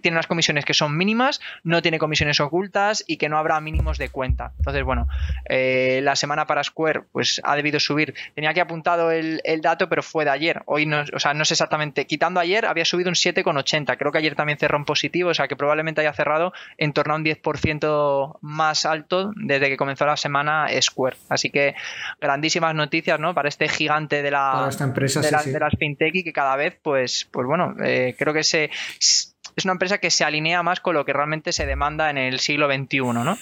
tiene unas comisiones que son mínimas, no tiene comisiones ocultas y que no habrá mínimos de cuenta. Entonces, bueno, eh, la semana para Square pues ha debido subir, tenía que apuntado el, el dato, pero fue de ayer, hoy no, o sea, no sé exactamente, quitando ayer había subido un 7,80, creo que ayer también cerró en positivo, o sea que probablemente haya cerrado en torno a un 10% más alto desde que comenzó la semana Square. Así que grandísimas noticias, ¿no? Para este gigante de la empresa, de, las fintech y que cada vez, pues, pues bueno, eh, creo que se es una empresa que se alinea más con lo que realmente se demanda en el siglo XXI, ¿no?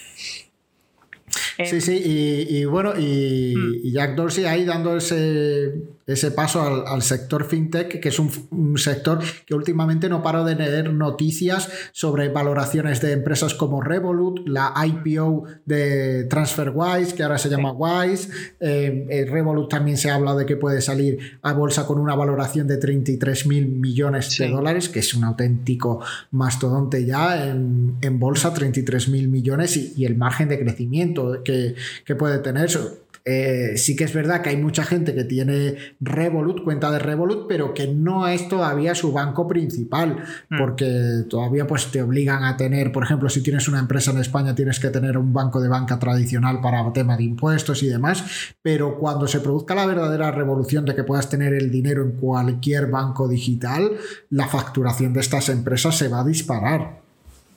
Sí, sí, y, bueno, y, hmm. y, Jack Dorsey ahí dando ese, ese paso al, sector fintech, que es un, sector que últimamente no paro de leer noticias sobre valoraciones de empresas como Revolut, la IPO de TransferWise, que ahora se llama Wise. Eh, eh, Revolut también se ha hablado de que puede salir a bolsa con una valoración de 33 mil millones de dólares, que es un auténtico mastodonte ya en, bolsa, 33 mil millones y, el margen de crecimiento que, que puede tener. Eso eh, sí que es verdad que hay mucha gente que tiene Revolut, cuenta de Revolut, pero que no es todavía su banco principal, hmm. porque todavía pues te obligan a tener, por ejemplo, si tienes una empresa en España tienes que tener un banco de banca tradicional para tema de impuestos y demás, pero cuando se produzca la verdadera revolución de que puedas tener el dinero en cualquier banco digital, la facturación de estas empresas se va a disparar.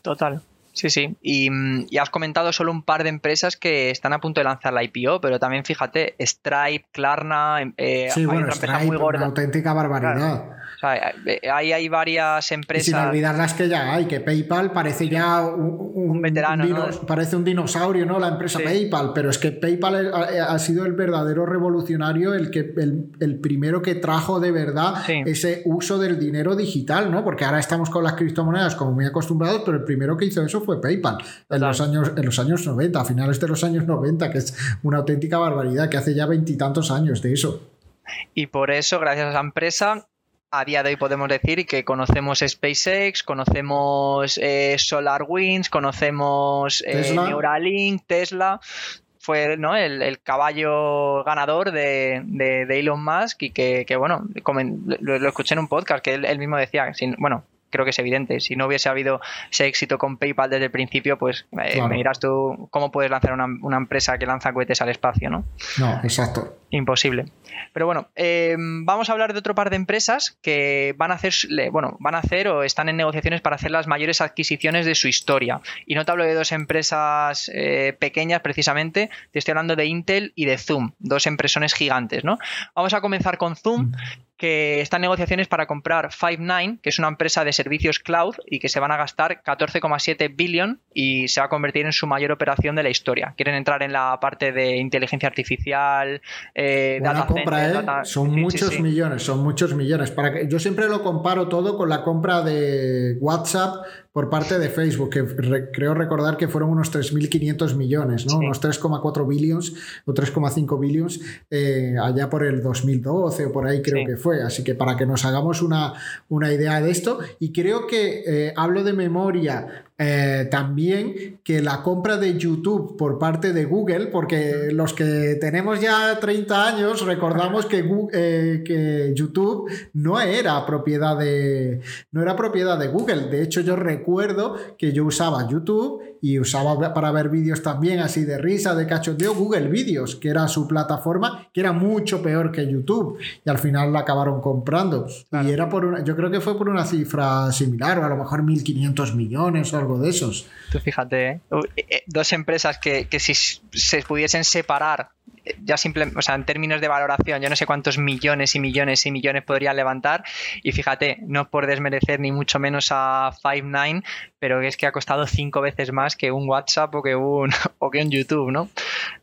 Total. Sí, sí. Y, has comentado solo un par de empresas que están a punto de lanzar la IPO, pero también fíjate, Stripe, Klarna, eh, sí, bueno, Stripe, muy gorda. Una auténtica barbaridad. Eh, ahí hay varias empresas. sin olvidar las que ya hay, que PayPal parece ya un, veterano. Parece un dinosaurio, ¿no? La empresa PayPal, pero es que PayPal ha, sido el verdadero revolucionario, el, que, el, primero que trajo de verdad ese uso del dinero digital, ¿no? Porque ahora estamos con las criptomonedas como muy acostumbrados, pero el primero que hizo eso fue PayPal en los, años, en los años 90, a finales de los años 90, que es una auténtica barbaridad, que hace ya veintitantos años de eso. Y por eso, gracias a esa empresa, a día de hoy podemos decir que conocemos SpaceX, conocemos eh, SolarWinds, conocemos eh, Neuralink, Tesla. Fue ¿no? el, caballo ganador de, Elon Musk y que, bueno, lo, escuché en un podcast que él, mismo decía, sin, bueno, creo que es evidente. Si no hubiese habido ese éxito con PayPal desde el principio, pues eh, me dirás tú cómo puedes lanzar una, una, empresa que lanza cohetes al espacio, ¿no? No, exacto. Imposible. Pero bueno, eh, vamos a hablar de otro par de empresas que van a hacer, bueno, van a hacer o están en negociaciones para hacer las mayores adquisiciones de su historia. Y no te hablo de dos empresas eh, pequeñas precisamente, te estoy hablando de Intel y de Zoom, dos empresones gigantes, ¿no? Vamos a comenzar con Zoom, que están en negociaciones para comprar Five9, que es una empresa de servicios cloud y que se van a gastar 14,7 billion y se va a convertir en su mayor operación de la historia. Quieren entrar en la parte de inteligencia artificial, eh, data compra, ¿eh? Son muchos millones, son muchos millones. Para que, yo siempre lo comparo todo con la compra de WhatsApp por parte de Facebook, que creo recordar que fueron unos 3.500 millones, ¿no? Unos 3,4 billions o 3,5 billions eh, allá por el 2012 o por ahí creo que fue. Así que para que nos hagamos una, una idea de esto, y creo que eh, hablo de memoria eh, también que la compra de YouTube por parte de Google, porque los que tenemos ya 30 años recordamos que, eh, que YouTube no era propiedad de no era propiedad de Google. De hecho, yo recuerdo que yo usaba YouTube y usaba para ver vídeos también así de risa, de cachondeo, Google Vídeos, que era su plataforma, que era mucho peor que YouTube. Y al final la acabaron comprando. Y era por una, yo creo que fue por una cifra similar, o a lo mejor 1.500 millones o algo de esos. Tú fíjate, ¿eh? Eh, dos empresas que, que si se pudiesen separar ya simplemente, o sea, en términos de valoración, yo no sé cuántos millones y millones y millones podría levantar. Y fíjate, no por desmerecer ni mucho menos a Five9, pero es que ha costado cinco veces más que un WhatsApp o que un, *laughs* o que un YouTube, ¿no?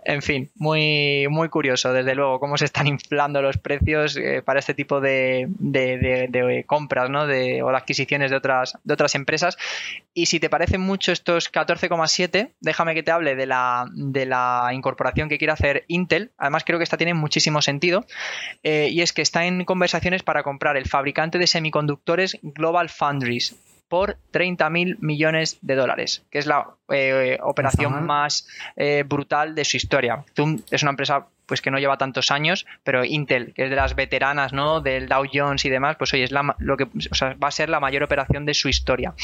En fin, muy, muy curioso, desde luego, cómo se están inflando los precios eh, para este tipo de, de, compras, ¿no? De, o de adquisiciones de otras, de otras empresas. Y si te parecen mucho estos 14,7, déjame que te hable de la, de la incorporación que quiere hacer Intel, además creo que esta tiene muchísimo sentido, eh, y es que está en conversaciones para comprar el fabricante de semiconductores Global Foundries por 30 mil millones de dólares, que es la eh, operación más eh, brutal de su historia. es una empresa pues que no lleva tantos años, pero Intel, que es de las veteranas, ¿no? Del Dow Jones y demás, pues oye, es la, lo que va a ser la mayor operación de su historia.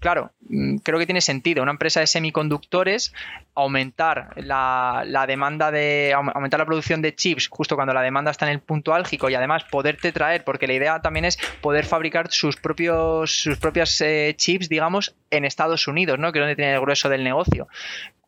Claro, mm, creo que tiene sentido. Una empresa de semiconductores, aumentar la, demanda de. aumentar la producción de chips justo cuando la demanda está en el punto álgico y además poderte traer, porque la idea también es poder fabricar sus propios, sus propias eh, chips, digamos, en Estados Unidos, ¿no? Que es donde tiene el grueso del negocio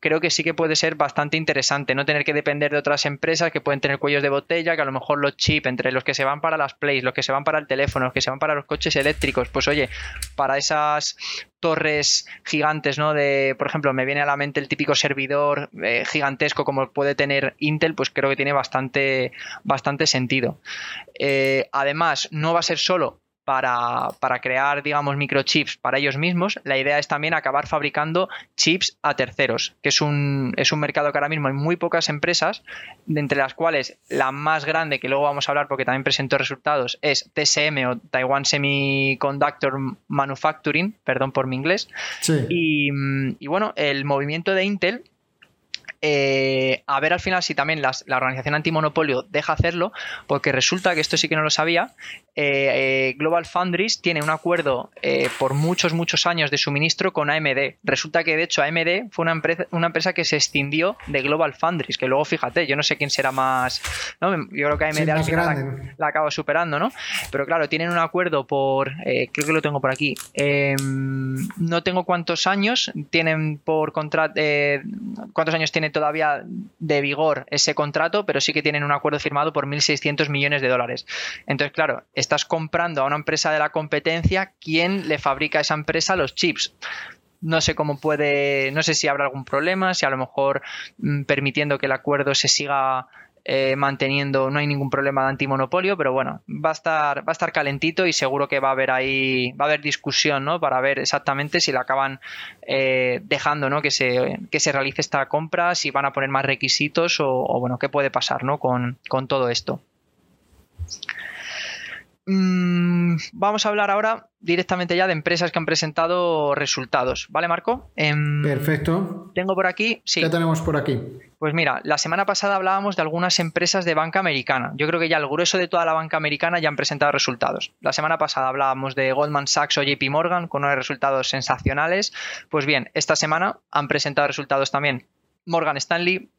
creo que sí que puede ser bastante interesante, no tener que depender de otras empresas que pueden tener cuellos de botella, que a lo mejor los chips, entre los que se van para las plays, los que se van para el teléfono, los que se van para los coches eléctricos, pues oye, para esas torres gigantes, ¿no? De, por ejemplo, me viene a la mente el típico servidor eh, gigantesco como puede tener Intel, pues creo que tiene bastante, bastante sentido. Eh, además, no va a ser solo para, para, crear, digamos, microchips para ellos mismos, la idea es también acabar fabricando chips a terceros, que es un, es un mercado que ahora mismo hay muy pocas empresas, entre las cuales la más grande, que luego vamos a hablar porque también presentó resultados, es TSM o Taiwan Semiconductor Manufacturing, perdón por mi inglés. Y, y bueno, el movimiento de Intel eh, a ver al final si también la organización antimonopolio deja hacerlo, porque resulta que esto sí que no lo sabía. Eh, eh, Global Foundries tiene un acuerdo por muchos, muchos años de suministro con AMD. Resulta que de hecho AMD fue una empresa, una empresa que se extindió de Global Foundries, que luego fíjate, yo no sé quién será más. Yo creo que AMD al final la, acaba superando, ¿no? Pero claro, tienen un acuerdo por. creo que lo tengo por aquí. Em, no tengo cuántos años tienen por contrato. ¿Cuántos años tiene todavía de vigor ese contrato, pero sí que tienen un acuerdo firmado por 1.600 millones de dólares. Entonces, claro, estás comprando a una empresa de la competencia, ¿quién le fabrica a esa empresa los chips? no sé cómo puede, no sé si habrá algún problema, si a lo mejor mm, permitiendo que el acuerdo se siga eh, manteniendo, no hay ningún problema de antimonopolio, pero bueno, va a estar, va a estar calentito y seguro que va a haber ahí, va a haber discusión, ¿no? Para ver exactamente si la acaban eh, dejando, ¿no? Que se, que se realice esta compra, si van a poner más requisitos o, bueno, qué puede pasar, ¿no? Con, con todo esto. Mm, vamos a hablar ahora directamente ya de empresas que han presentado resultados. ¿Vale, Marco? Em, Perfecto. Tengo por aquí. Sí. ¿Qué tenemos por aquí? Pues mira, la semana pasada hablábamos de algunas empresas de banca americana. Yo creo que ya el grueso de toda la banca americana ya han presentado resultados. La semana pasada hablábamos de Goldman Sachs o JP Morgan con unos resultados sensacionales. Pues bien, esta semana han presentado resultados también Morgan Stanley,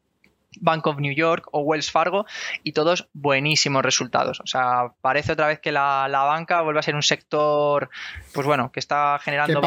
Bank of New York o Wells Fargo y todos buenísimos resultados. O sea, parece otra vez que la, banca vuelve a ser un sector, pues bueno, que está generando...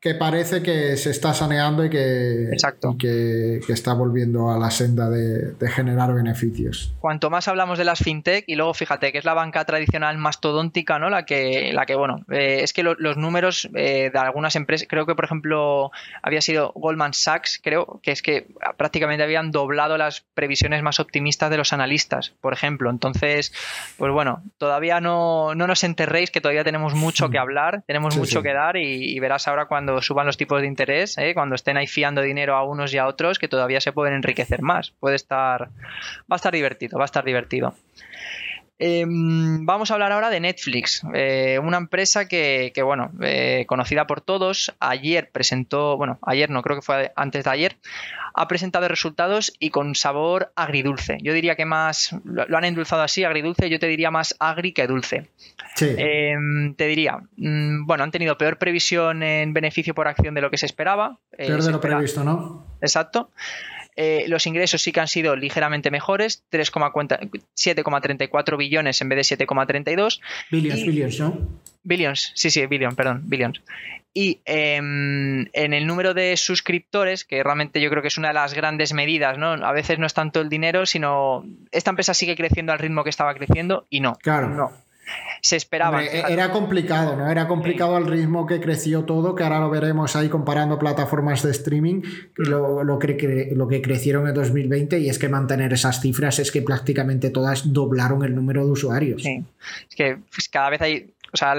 Que, parece que se está saneando y que, Exacto. que, está volviendo a la senda de, generar beneficios. Cuanto más hablamos de las fintech y luego fíjate que es la banca tradicional mastodóntica, ¿no? La que, la que bueno, eh, es que los números eh, de algunas empresas, creo que por ejemplo había sido Goldman Sachs, creo que es que prácticamente habían doblado las previsiones más optimistas de los analistas, por ejemplo. Entonces, pues bueno, todavía no, no nos enterréis que todavía tenemos mucho que hablar, tenemos mucho que dar y, verás ahora cuando suban los tipos de interés, ¿eh? cuando estén ahí fiando dinero a unos y a otros, que todavía se pueden enriquecer más. Puede estar, va a estar divertido, va a estar divertido. Em, vamos a hablar ahora de Netflix, eh, una empresa que, bueno, eh, conocida por todos. Ayer presentó, bueno, ayer no, creo que fue antes de ayer, ha presentado resultados y con sabor agridulce. Yo diría que más, lo, han endulzado así, agridulce, yo te diría más agri que dulce. Em, te diría, mm, bueno, han tenido peor previsión en beneficio por acción de lo que se esperaba. Eh, peor de lo previsto, ¿no? Exacto. Eh, los ingresos sí que han sido ligeramente mejores, 7,34 billones en vez de 7,32. Billions, billions, ¿no? Billions, sí, sí, billion, perdón, billions. Y em, en el número de suscriptores, que realmente yo creo que es una de las grandes medidas, ¿no? A veces no es tanto el dinero, sino esta empresa sigue creciendo al ritmo que estaba creciendo y no. Claro. No se esperaba. E-, era complicado, ¿no? Era complicado al ritmo que creció todo, que ahora lo veremos ahí comparando plataformas de streaming, lo, lo, que, lo que crecieron en 2020 y es que mantener esas cifras es que prácticamente todas doblaron el número de usuarios. Sí, es que pues, cada vez hay o sea,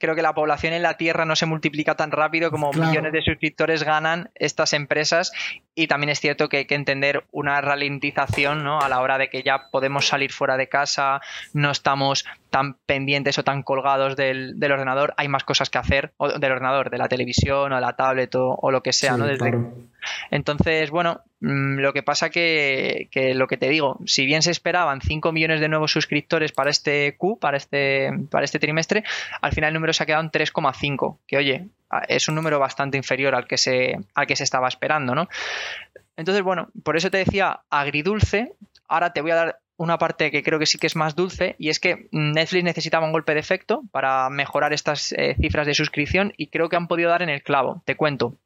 creo que la población en la Tierra no se multiplica tan rápido como millones de suscriptores ganan estas empresas y también es cierto que hay que entender una ralentización ¿no? a la hora de que ya podemos salir fuera de casa, no estamos tan pendientes o tan colgados del, ordenador, hay más cosas que hacer, o del ordenador, de la televisión o de la tablet o, lo que sea. ¿no? Entonces, bueno, mm, lo que pasa que, que lo que te digo, si bien se esperaban 5 millones de nuevos suscriptores para este Q, para este, para este trimestre, al final el número se ha quedado en 3,5, que oye, es un número bastante inferior al que se, al que se estaba esperando, ¿no? Entonces, bueno, por eso te decía agridulce. Ahora te voy a dar una parte que creo que sí que es más dulce y es que Netflix necesitaba un golpe de efecto para mejorar estas eh, cifras de suscripción y creo que han podido dar en el clavo. Te cuento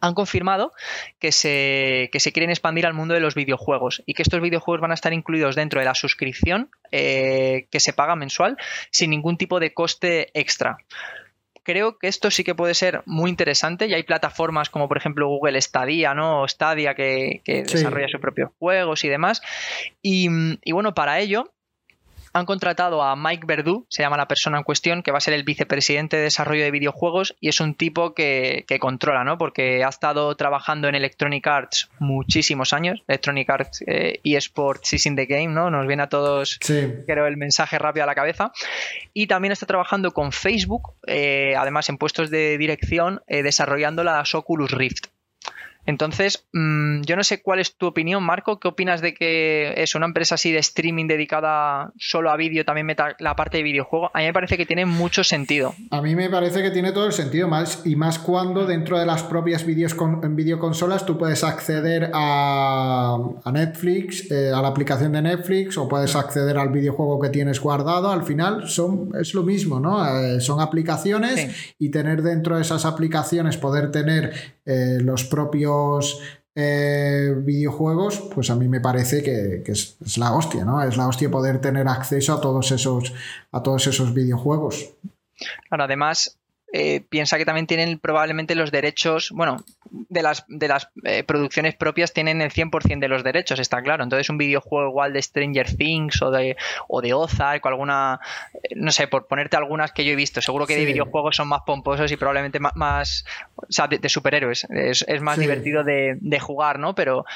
han confirmado que se, que se, quieren expandir al mundo de los videojuegos y que estos videojuegos van a estar incluidos dentro de la suscripción eh, que se paga mensual sin ningún tipo de coste extra creo que esto sí que puede ser muy interesante y hay plataformas como por ejemplo Google Stadia, ¿no? O Stadia que, desarrolla sus propios juegos y demás. Y, y bueno, para ello han contratado a Mike Verdú, se llama la persona en cuestión, que va a ser el vicepresidente de desarrollo de videojuegos y es un tipo que, controla, ¿no? Porque ha estado trabajando en Electronic Arts muchísimos años, Electronic Arts eh, eSports is in the game, ¿no? Nos viene a todos, creo, el mensaje rápido a la cabeza. Y también está trabajando con Facebook, eh, además en puestos de dirección, eh, desarrollando las Oculus Rift. Entonces, mm, yo no sé cuál es tu opinión, Marco. ¿Qué opinas de que es una empresa así de streaming dedicada solo a vídeo también meta la parte de videojuego? A mí me parece que tiene mucho sentido. A mí me parece que tiene todo el sentido, más y más cuando dentro de las propias videos con, videoconsolas tú puedes acceder a, Netflix, eh, a la aplicación de Netflix, o puedes acceder al videojuego que tienes guardado. Al final son, es lo mismo, ¿no? Eh, son aplicaciones y tener dentro de esas aplicaciones, poder tener eh, los propios eh, videojuegos, pues a mí me parece que, es, la hostia, ¿no? Es la hostia poder tener acceso a todos esos, a todos esos videojuegos. Claro, además, eh, piensa que también tienen probablemente los derechos, bueno, de las, de las eh, producciones propias tienen el 100% de los derechos, está claro. Entonces un videojuego igual de Stranger Things o de, o de Ozark o alguna, eh, no sé, por ponerte algunas que yo he visto, seguro que de videojuegos son más pomposos y probablemente más, o sea, de, superhéroes. Es, más divertido de, de jugar, ¿no? Pero,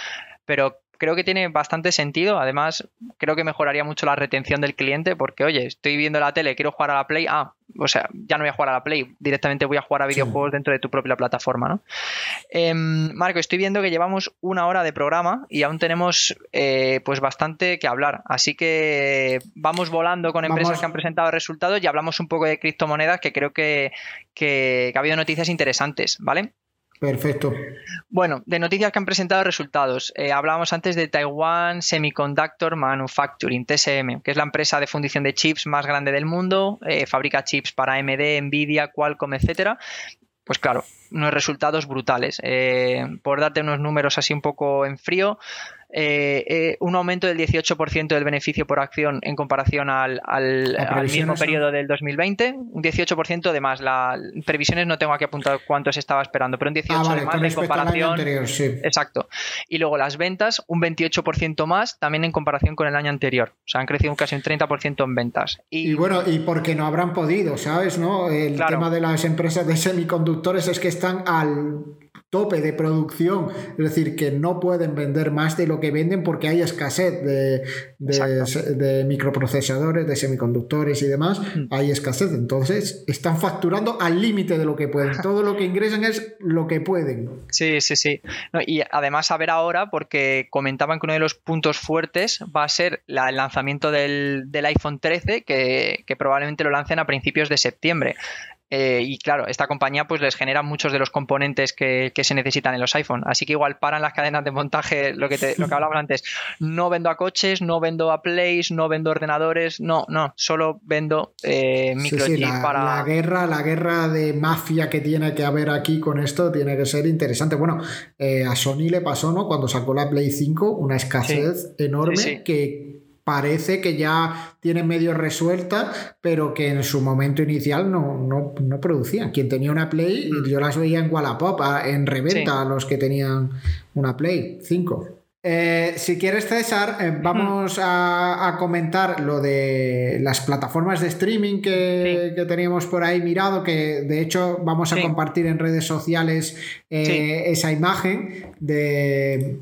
pero creo que tiene bastante sentido. Además, creo que mejoraría mucho la retención del cliente porque, oye, estoy viendo la tele, quiero jugar a la Play. Ah, o sea, ya no voy a jugar a la Play, directamente voy a jugar a videojuegos dentro de tu propia plataforma, ¿no? Em, Marco, estoy viendo que llevamos una hora de programa y aún tenemos eh, pues bastante que hablar. Así que vamos volando con empresas que han presentado resultados y hablamos un poco de criptomonedas que creo que, que ha habido noticias interesantes, ¿vale? Perfecto. Bueno, de noticias que han presentado resultados. Eh, hablábamos antes de Taiwan Semiconductor Manufacturing, TSM, que es la empresa de fundición de chips más grande del mundo. Eh, fabrica chips para AMD, Nvidia, Qualcomm, etcétera. Pues claro, unos resultados brutales. Eh, por darte unos números así un poco en frío, eh, eh, un aumento del 18% del beneficio por acción en comparación al, mismo periodo del 2020, un 18% de más. Las previsiones no tengo aquí apuntado cuánto se estaba esperando, pero un 18% ah, de más en comparación. Exacto. Y luego las ventas, un 28% más también en comparación con el año anterior. O sea, han crecido casi un 30% en ventas. Y, bueno, y porque no habrán podido, ¿sabes? ¿no? El tema de las empresas de semiconductores es que están al tope de producción, es decir, que no pueden vender más de lo que venden porque hay escasez de, de, microprocesadores, de semiconductores y demás, mm. hay escasez. Entonces, están facturando al límite de lo que pueden. Todo lo que ingresan es lo que pueden. Sí, sí, sí. y además, a ver ahora, porque comentaban que uno de los puntos fuertes va a ser el lanzamiento del, iPhone 13, que, que probablemente lo lancen a principios de septiembre. Eh, y claro, esta compañía pues les genera muchos de los componentes que, se necesitan en los iPhone. Así que igual paran las cadenas de montaje, lo que, te, lo que hablábamos antes. No vendo a coches, no vendo a Plays, no vendo ordenadores, no, no, solo vendo eh, microchips para. La guerra, la guerra de mafia que tiene que haber aquí con esto tiene que ser interesante. Bueno, eh, a Sony le pasó, ¿no? Cuando sacó la Play 5, una escasez enorme que parece que ya tienen medio resuelta, pero que en su momento inicial no, no, producían. Quien tenía una Play, mm. yo las veía en Wallapop, en reventa, a los que tenían una Play 5. Eh, si quieres, César, eh, vamos a, comentar lo de las plataformas de streaming que, teníamos por ahí mirado, que de hecho vamos a compartir en redes sociales eh, esa imagen de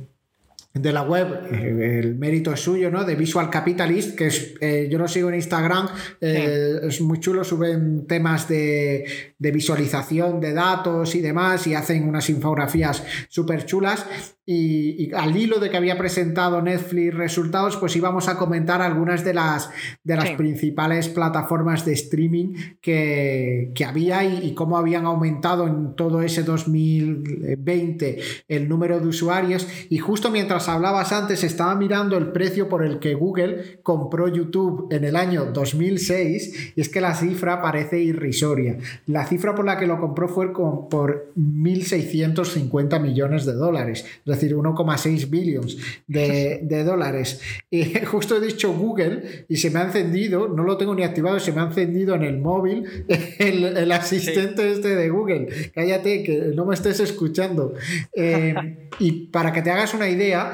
de la web, eh, el mérito es suyo, ¿no? De Visual Capitalist, que es, eh, yo lo sigo en Instagram, eh, es muy chulo, suben temas de, de, visualización de datos y demás y hacen unas infografías súper chulas. Y, al hilo de que había presentado Netflix resultados, pues íbamos a comentar algunas de las, de las principales plataformas de streaming que, había y, cómo habían aumentado en todo ese 2020 el número de usuarios. Y justo mientras hablabas antes, estaba mirando el precio por el que Google compró YouTube en el año 2006 y es que la cifra parece irrisoria. La cifra por la que lo compró fue por 1.650 millones de dólares decir, 1,6 billions *laughs* de, dólares. Y *laughs* justo he dicho Google y se me ha encendido, no lo tengo ni activado, se me ha encendido en el móvil *laughs* el, asistente este de Google. Cállate, que no me estés escuchando. Eh, y para que te hagas una idea,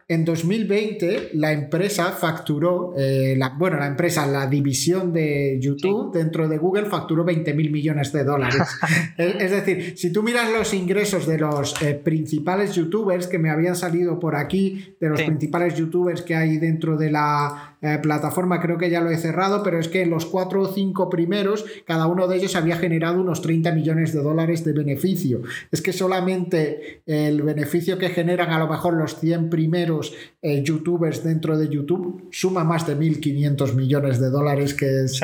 en 2020 la empresa facturó, eh, la, bueno, la empresa, la división de YouTube dentro de Google facturó 20 mil millones de dólares. *laughs* es, decir, si tú miras los ingresos de los eh, principales youtubers que me habían salido por aquí, de los principales youtubers que hay dentro de la eh, plataforma, creo que ya lo he cerrado, pero es que los cuatro o cinco primeros, cada uno de ellos había generado unos 30 millones de dólares de beneficio. Es que solamente el beneficio que generan a lo mejor los 100 primeros eh, youtubers dentro de YouTube suma más de 1.500 millones de dólares, que es,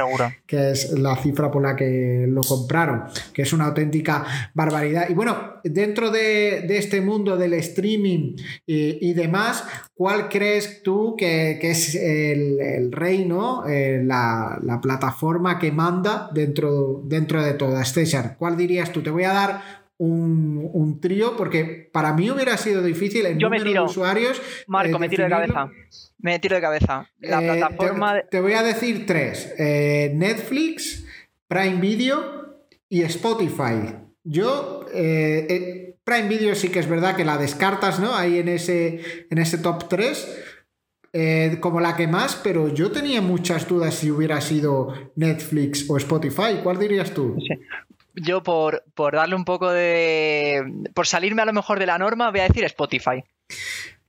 que es la cifra por la que lo compraron, que es una auténtica barbaridad. Y bueno, dentro de, este mundo del streaming y, demás, ¿cuál crees tú que, que es el el, reino, eh, la, plataforma que manda dentro, dentro de todas. César, ¿cuál dirías tú? Te voy a dar un, trío porque para mí hubiera sido difícil en Yo número me tiro. de usuarios. Marco, me tiro de cabeza. Me tiro de cabeza. La eh, plataforma. Te, voy a decir tres: eh, Netflix, Prime Video y Spotify. Yo. Prime Video sí que es verdad que la descartas, ¿no? Ahí en ese, en ese top 3. Eh, como la que más, pero yo tenía muchas dudas si hubiera sido Netflix o Spotify. ¿Cuál dirías tú? Yo por, por darle un poco de... por salirme a lo mejor de la norma, voy a decir Spotify.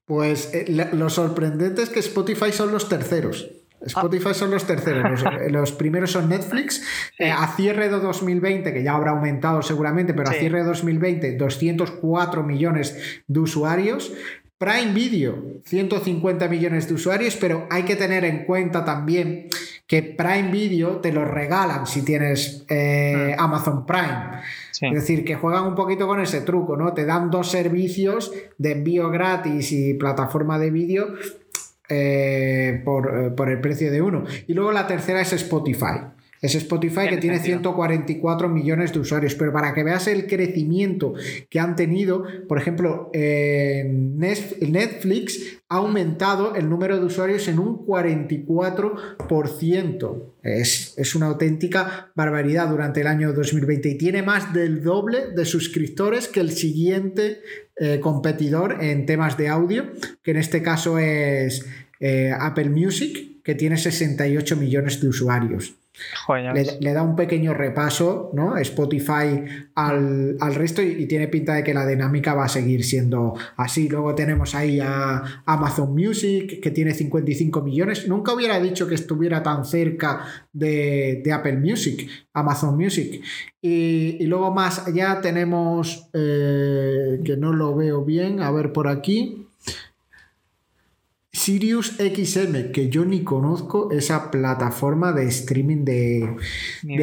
Pues eh, lo sorprendente es que Spotify son los terceros. Spotify son los terceros. Los, *laughs* primeros son Netflix. Eh, a cierre de 2020, que ya habrá aumentado seguramente, pero a cierre de 2020, 204 millones de usuarios. Prime Video, 150 millones de usuarios, pero hay que tener en cuenta también que Prime Video te lo regalan si tienes eh, mm. Amazon Prime. Es decir, que juegan un poquito con ese truco, ¿no? Te dan dos servicios de envío gratis y plataforma de vídeo eh, por, eh, por, el precio de uno. Y luego la tercera es Spotify. Es Spotify que tiene 144 millones de usuarios, pero para que veas el crecimiento que han tenido, por ejemplo, Netflix ha aumentado el número de usuarios en un 44%. Es, es, una auténtica barbaridad durante el año 2020 y tiene más del doble de suscriptores que el siguiente eh, competidor en temas de audio, que en este caso es eh, Apple Music, que tiene 68 millones de usuarios. Le, da un pequeño repaso, ¿no? Spotify al, resto y, tiene pinta de que la dinámica va a seguir siendo así. Luego tenemos ahí a Amazon Music, que tiene 55 millones. Nunca hubiera dicho que estuviera tan cerca de, Apple Music, Amazon Music. Y, luego más allá tenemos, eh, que no lo veo bien, a ver por aquí. Sirius XM, que yo ni conozco esa plataforma de streaming de,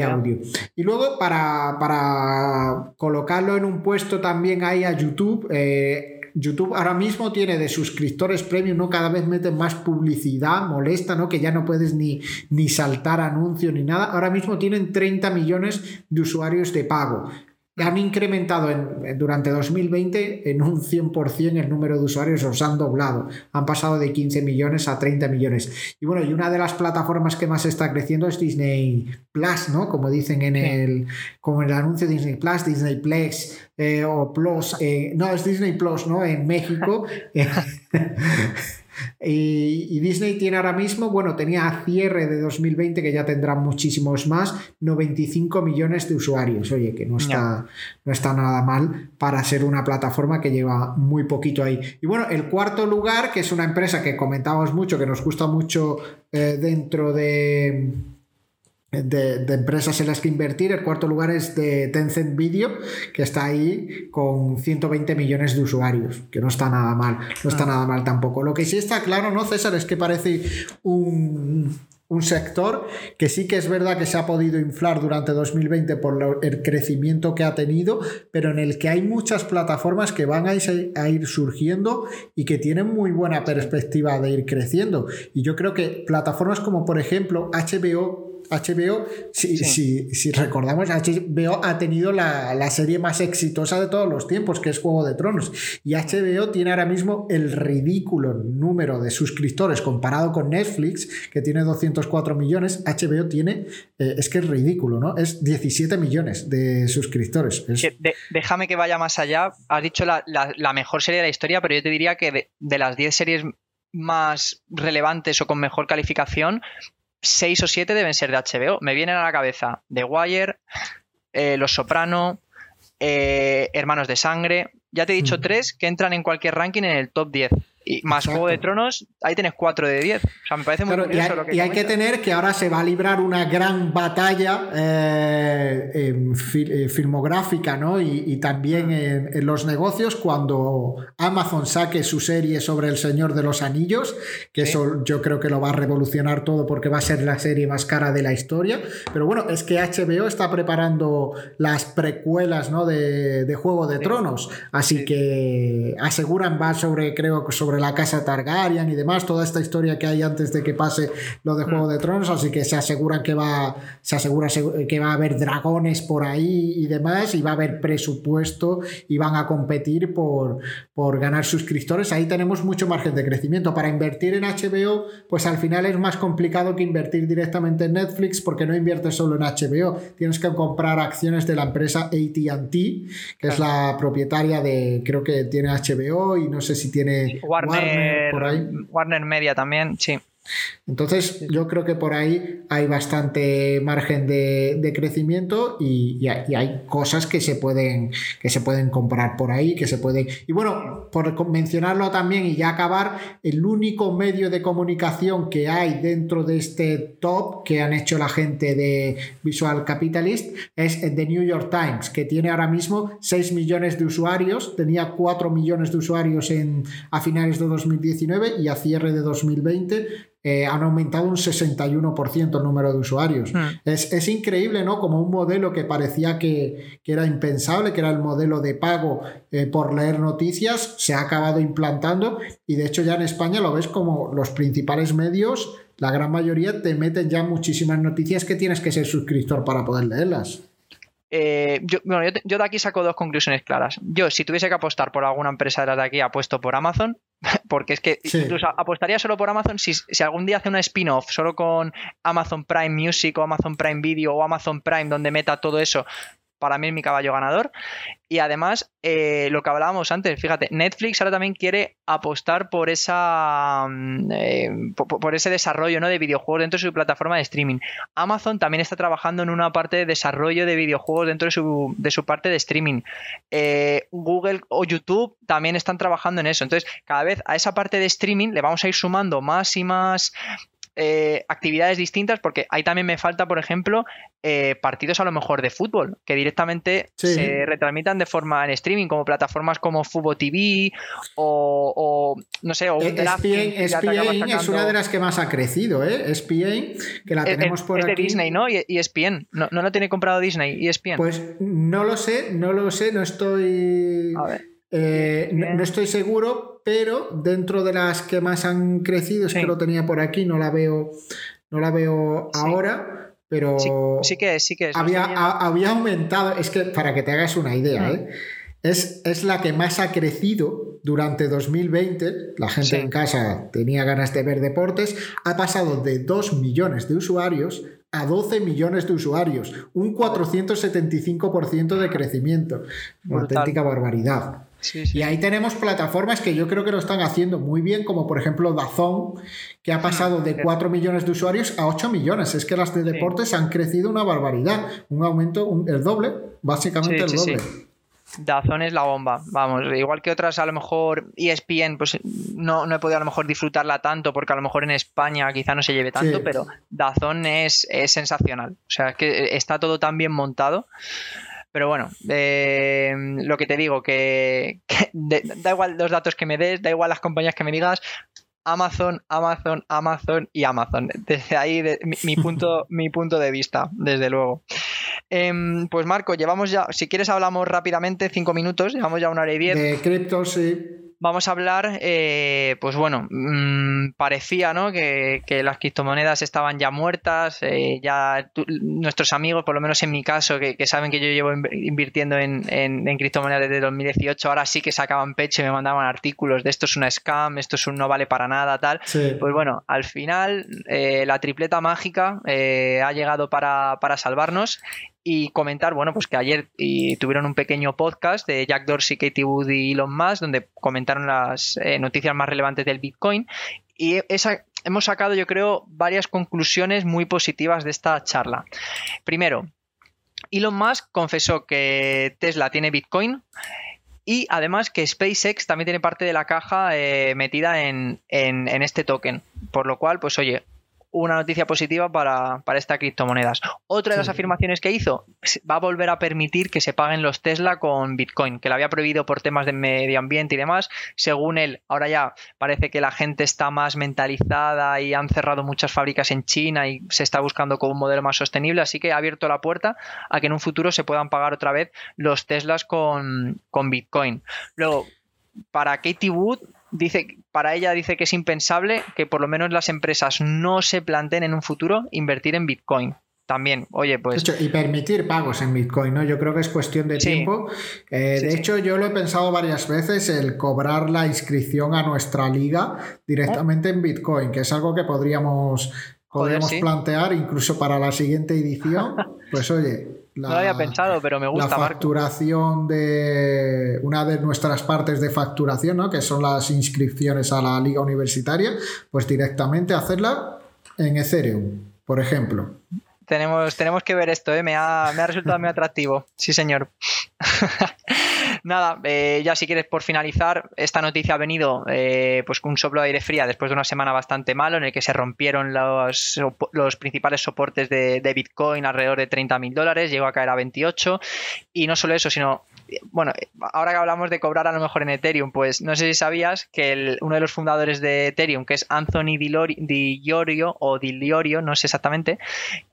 audio. Y luego para, colocarlo en un puesto también hay a YouTube. Eh, YouTube ahora mismo tiene de suscriptores premium, ¿no? Cada vez meten más publicidad, molesta, ¿no? Que ya no puedes ni, ni saltar anuncio ni nada. Ahora mismo tienen 30 millones de usuarios de pago han incrementado en, durante 2020 en un 100% el número de usuarios, os han doblado. Han pasado de 15 millones a 30 millones. Y bueno, y una de las plataformas que más está creciendo es Disney Plus, ¿no? Como dicen en el, como en el anuncio Disney Plus, Disney Plex eh, o Plus. Eh, no, es Disney Plus, ¿no? En México. *laughs* *laughs* Y, Disney tiene ahora mismo, bueno, tenía a cierre de 2020, que ya tendrán muchísimos más, 95 millones de usuarios. Oye, que no está, no está nada mal para ser una plataforma que lleva muy poquito ahí. Y bueno, el cuarto lugar, que es una empresa que comentábamos mucho, que nos gusta mucho eh, dentro de de, empresas en las que invertir. El cuarto lugar es de Tencent Video, que está ahí con 120 millones de usuarios, que no está nada mal, no está ah. nada mal tampoco. Lo que sí está claro, ¿no, César? Es que parece un, un sector que sí que es verdad que se ha podido inflar durante 2020 por el crecimiento que ha tenido, pero en el que hay muchas plataformas que van a ir, surgiendo y que tienen muy buena perspectiva de ir creciendo. Y yo creo que plataformas como por ejemplo HBO HBO, si, si, recordamos, HBO ha tenido la, serie más exitosa de todos los tiempos, que es Juego de Tronos. Y HBO tiene ahora mismo el ridículo número de suscriptores comparado con Netflix, que tiene 204 millones. HBO tiene, eh, es que es ridículo, ¿no? Es 17 millones de suscriptores. déjame que vaya más allá. Has dicho la, mejor serie de la historia, pero yo te diría que de, de las 10 series más relevantes o con mejor calificación, 6 o 7 deben ser de HBO. Me vienen a la cabeza The Wire, eh, Los Soprano, eh, Hermanos de Sangre. Ya te he dicho tres que entran en cualquier ranking en el top 10. Y más Juego de Tronos, ahí tienes 4 de 10. O sea, me parece muy curioso y hay, lo que Y hay que tener que ahora se va a librar una gran batalla eh, eh, filmográfica, ¿no? Y, también en, los negocios cuando Amazon saque su serie sobre El Señor de los Anillos, que eso yo creo que lo va a revolucionar todo porque va a ser la serie más cara de la historia. Pero bueno, es que HBO está preparando las precuelas, ¿no? De, de Juego de Tronos. Así que aseguran, va sobre, creo que sobre la casa Targaryen y demás, toda esta historia que hay antes de que pase lo de Juego de Tronos, así que se aseguran que va, se asegura que va a haber dragones por ahí y demás, y va a haber presupuesto y van a competir por, por ganar suscriptores. Ahí tenemos mucho margen de crecimiento. Para invertir en HBO, pues al final es más complicado que invertir directamente en Netflix porque no inviertes solo en HBO, tienes que comprar acciones de la empresa ATT, que es la propietaria de, creo que tiene HBO y no sé si tiene Warner, Media también, sí. Entonces, yo creo que por ahí hay bastante margen de, crecimiento y, hay cosas que se, pueden, que se pueden comprar por ahí, que se pueden... Y bueno, por mencionarlo también y ya acabar, el único medio de comunicación que hay dentro de este top que han hecho la gente de Visual Capitalist es The New York Times, que tiene ahora mismo 6 millones de usuarios, tenía 4 millones de usuarios en, a finales de 2019 y a cierre de 2020 eh, han aumentado un 61% el número de usuarios. Hmm. Es, increíble, ¿no? Como un modelo que parecía que, era impensable, que era el modelo de pago eh, por leer noticias, se ha acabado implantando y de hecho ya en España lo ves como los principales medios, la gran mayoría te meten ya muchísimas noticias que tienes que ser suscriptor para poder leerlas. Eh, yo, bueno, yo, de aquí saco dos conclusiones claras. Yo, si tuviese que apostar por alguna empresa de las de aquí, apuesto por Amazon, *laughs* porque es que incluso apostaría solo por Amazon si, si algún día hace una spin-off solo con Amazon Prime Music o Amazon Prime Video o Amazon Prime donde meta todo eso para mí es mi caballo ganador. Y además, eh, lo que hablábamos antes, fíjate, Netflix ahora también quiere apostar por esa mm, eh, por, ese desarrollo ¿no? de videojuegos dentro de su plataforma de streaming. Amazon también está trabajando en una parte de desarrollo de videojuegos dentro de su, de su parte de streaming. Eh, Google o YouTube también están trabajando en eso. Entonces, cada vez a esa parte de streaming le vamos a ir sumando más y más eh, actividades distintas, porque ahí también me falta, por ejemplo, eh, partidos a lo mejor de fútbol, que directamente se retransmitan de forma en streaming, como plataformas como Fubo TV o, no sé, o eh, es una de las que más ha crecido, ¿eh? ESPN, que la tenemos por es de Disney, ¿no? Y ESPN, ¿no, no lo tiene comprado Disney, ESPN. Pues no lo sé, no lo sé, no estoy... A ver. Eh, no, estoy seguro, pero dentro de las que más han crecido, es que lo tenía por aquí, no la veo, no la veo ahora, pero sí, que sí que Había, había, aumentado, es que para que te hagas una idea, ¿eh? es, es, la que más ha crecido durante 2020. La gente en casa tenía ganas de ver deportes. Ha pasado de 2 millones de usuarios a 12 millones de usuarios, un 475% de crecimiento. Una auténtica barbaridad. Y ahí tenemos plataformas que yo creo que lo están haciendo muy bien, como por ejemplo Dazón, que ha pasado de 4 millones de usuarios a 8 millones. Es que las de deportes han crecido una barbaridad, un aumento, el doble, básicamente el doble. Dazón es la bomba, vamos, igual que otras a lo mejor ESPN, pues no, no he podido a lo mejor disfrutarla tanto porque a lo mejor en España quizá no se lleve tanto, pero Dazón es, es sensacional, o sea, que está todo tan bien montado pero bueno, eh, lo que te digo, que, da igual los datos que me des, da igual las compañías que me digas, Amazon, Amazon, Amazon y Amazon. Desde ahí mi, punto, *laughs* mi punto de vista, desde luego. Em, pues Marco, llevamos ya, si quieres hablamos rápidamente, cinco minutos, llevamos ya una hora y diez. De criptos, sí vamos a hablar, eh, pues bueno, mm, parecía ¿no? que, las criptomonedas estaban ya muertas, eh, ya nuestros amigos, por lo menos en mi caso, que, saben que yo llevo invirtiendo en, en, criptomonedas desde 2018, ahora sí que sacaban pecho y me mandaban artículos de esto es una scam, esto es un no vale para nada, tal. Pues bueno, al final eh, la tripleta mágica ha llegado para, para salvarnos y comentar, bueno, pues que ayer tuvieron un pequeño podcast de Jack Dorsey, Katie Wood y Elon Musk, donde comentaron las eh, noticias más relevantes del Bitcoin. Y esa, hemos sacado, yo creo, varias conclusiones muy positivas de esta charla. Primero, Elon Musk confesó que Tesla tiene Bitcoin. Y además que SpaceX también tiene parte de la caja eh, metida en, en, este token. Por lo cual, pues oye, una noticia positiva para, para estas criptomonedas. Otra de las afirmaciones que hizo, va a volver a permitir que se paguen los Tesla con Bitcoin, que lo había prohibido por temas de medio ambiente y demás. Según él, ahora ya parece que la gente está más mentalizada y han cerrado muchas fábricas en China y se está buscando con un modelo más sostenible, así que ha abierto la puerta a que en un futuro se puedan pagar otra vez los Teslas con, con Bitcoin. Luego, para Katie Wood, dice, para ella dice que es impensable que por lo menos las empresas no se planteen en un futuro invertir en Bitcoin. También, oye, pues. y permitir pagos en Bitcoin, ¿no? Yo creo que es cuestión de tiempo. Eh, de hecho, yo lo he pensado varias veces, el cobrar la inscripción a nuestra liga directamente en Bitcoin, que es algo que podríamos, podríamos plantear incluso para la siguiente edición. *laughs* Pues oye, no lo había pensado, pero me gusta. La facturación de una de nuestras partes de facturación, ¿no? que son las inscripciones a la liga universitaria, pues directamente hacerla en Ethereum, por ejemplo. Tenemos, tenemos que ver esto, ¿eh? me, ha, me ha resultado muy atractivo. Sí, señor. *laughs* Nada, eh, ya si quieres por finalizar, esta noticia ha venido eh, pues con un soplo de aire fría después de una semana bastante malo en el que se rompieron los, los principales soportes de, Bitcoin alrededor de 30 mil dólares, llegó a caer a 28 y no solo eso, sino bueno, ahora que hablamos de cobrar a lo mejor en Ethereum, pues no sé si sabías que uno de los fundadores de Ethereum, que es Anthony Di Iorio o Di Liorio, no sé exactamente,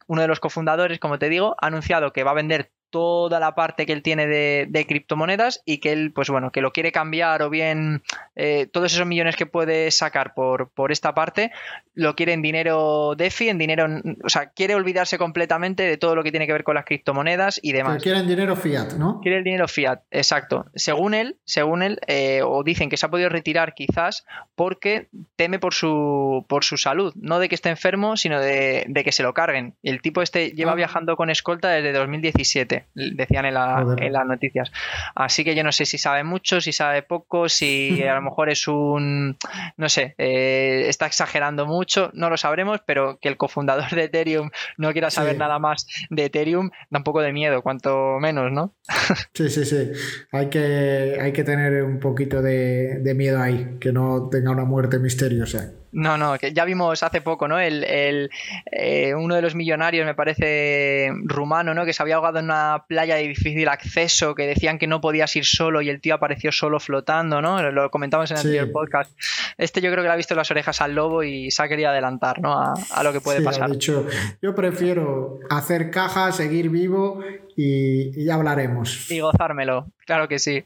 uno de los cofundadores, como te digo, ha anunciado que va a vender toda la parte que él tiene de, criptomonedas y que él, pues bueno, que lo quiere cambiar o bien eh, todos esos millones que puede sacar por, por esta parte, lo quiere en dinero DeFi, en dinero, o sea, quiere olvidarse completamente de todo lo que tiene que ver con las criptomonedas y demás. quiere en dinero fiat, ¿no? Quiere el dinero fiat, exacto. Según él, según él, eh, o dicen que se ha podido retirar quizás porque teme por su, por su salud, no de que esté enfermo, sino de, que se lo carguen. El tipo este lleva ah. viajando con escolta desde 2017 decían en, las noticias. Así que yo no sé si sabe mucho, si sabe poco, si *laughs* a lo mejor es un, no sé, eh, está exagerando mucho, no lo sabremos, pero que el cofundador de Ethereum no quiera saber nada más de Ethereum da un poco de miedo, cuanto menos, ¿no? *laughs* sí, sí, sí. Hay que, hay que tener un poquito de, de miedo ahí, que no tenga una muerte misteriosa. No, no, que ya vimos hace poco, ¿no? El, eh, uno de los millonarios, me parece rumano, ¿no? Que se había ahogado en una playa de difícil acceso, que decían que no podías ir solo y el tío apareció solo flotando, ¿no? Lo comentamos en el anterior podcast. Este yo creo que le ha visto las orejas al lobo y se ha querido adelantar, ¿no? A, lo que puede sí, pasar. dicho, yo prefiero hacer caja, seguir vivo y, ya hablaremos. Y gozármelo, claro que sí.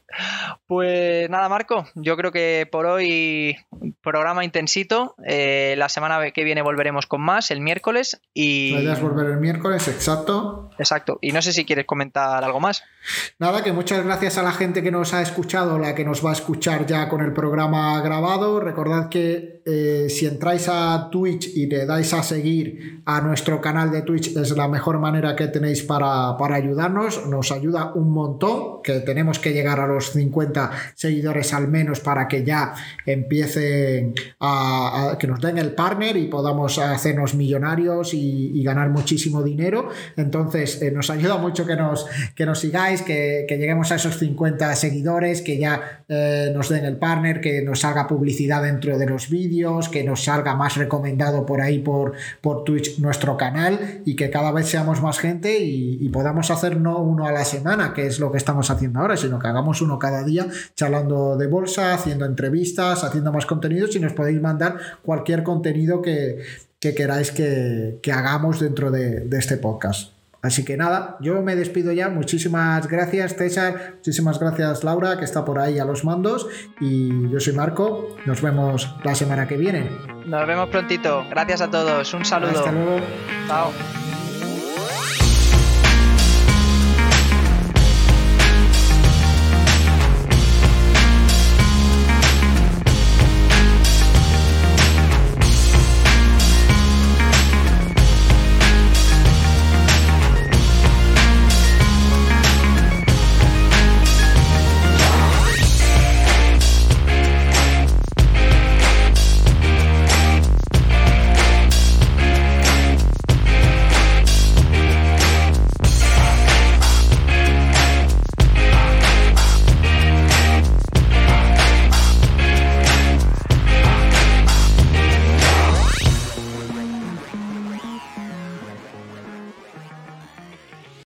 Pues nada, Marco, yo creo que por hoy programa intensito. Eh, la semana que viene volveremos con más, el miércoles. Y... Podrías volver el miércoles, exacto. Exacto. Y no sé si quieres comentar algo más. Nada, que muchas gracias a la gente que nos ha escuchado, la que nos va a escuchar ya con el programa grabado. Recordad que eh, si entráis a Twitch y le dais a seguir a nuestro canal de Twitch es la mejor manera que tenéis para, para ayudar nos ayuda un montón, que tenemos que llegar a los 50 seguidores al menos para que ya empiecen a, que nos den el partner y podamos hacernos millonarios y, ganar muchísimo dinero. Entonces, eh, nos ayuda mucho que nos, que nos sigáis, que, lleguemos a esos 50 seguidores, que ya eh, nos den el partner, que nos salga publicidad dentro de los vídeos, que nos salga más recomendado por ahí por, por Twitch nuestro canal y que cada vez seamos más gente y podamos hacer no uno a la semana, que es lo que estamos haciendo ahora, sino que hagamos uno cada día, charlando de bolsa, haciendo entrevistas, haciendo más contenidos y nos podéis mandar cualquier contenido que, queráis que, hagamos dentro de, este podcast. Así que nada, yo me despido ya. Muchísimas gracias, César. Muchísimas gracias, Laura, que está por ahí a los mandos. Y yo soy Marco. Nos vemos la semana que viene. Nos vemos prontito. Gracias a todos. Un saludo. Hasta luego. Chao.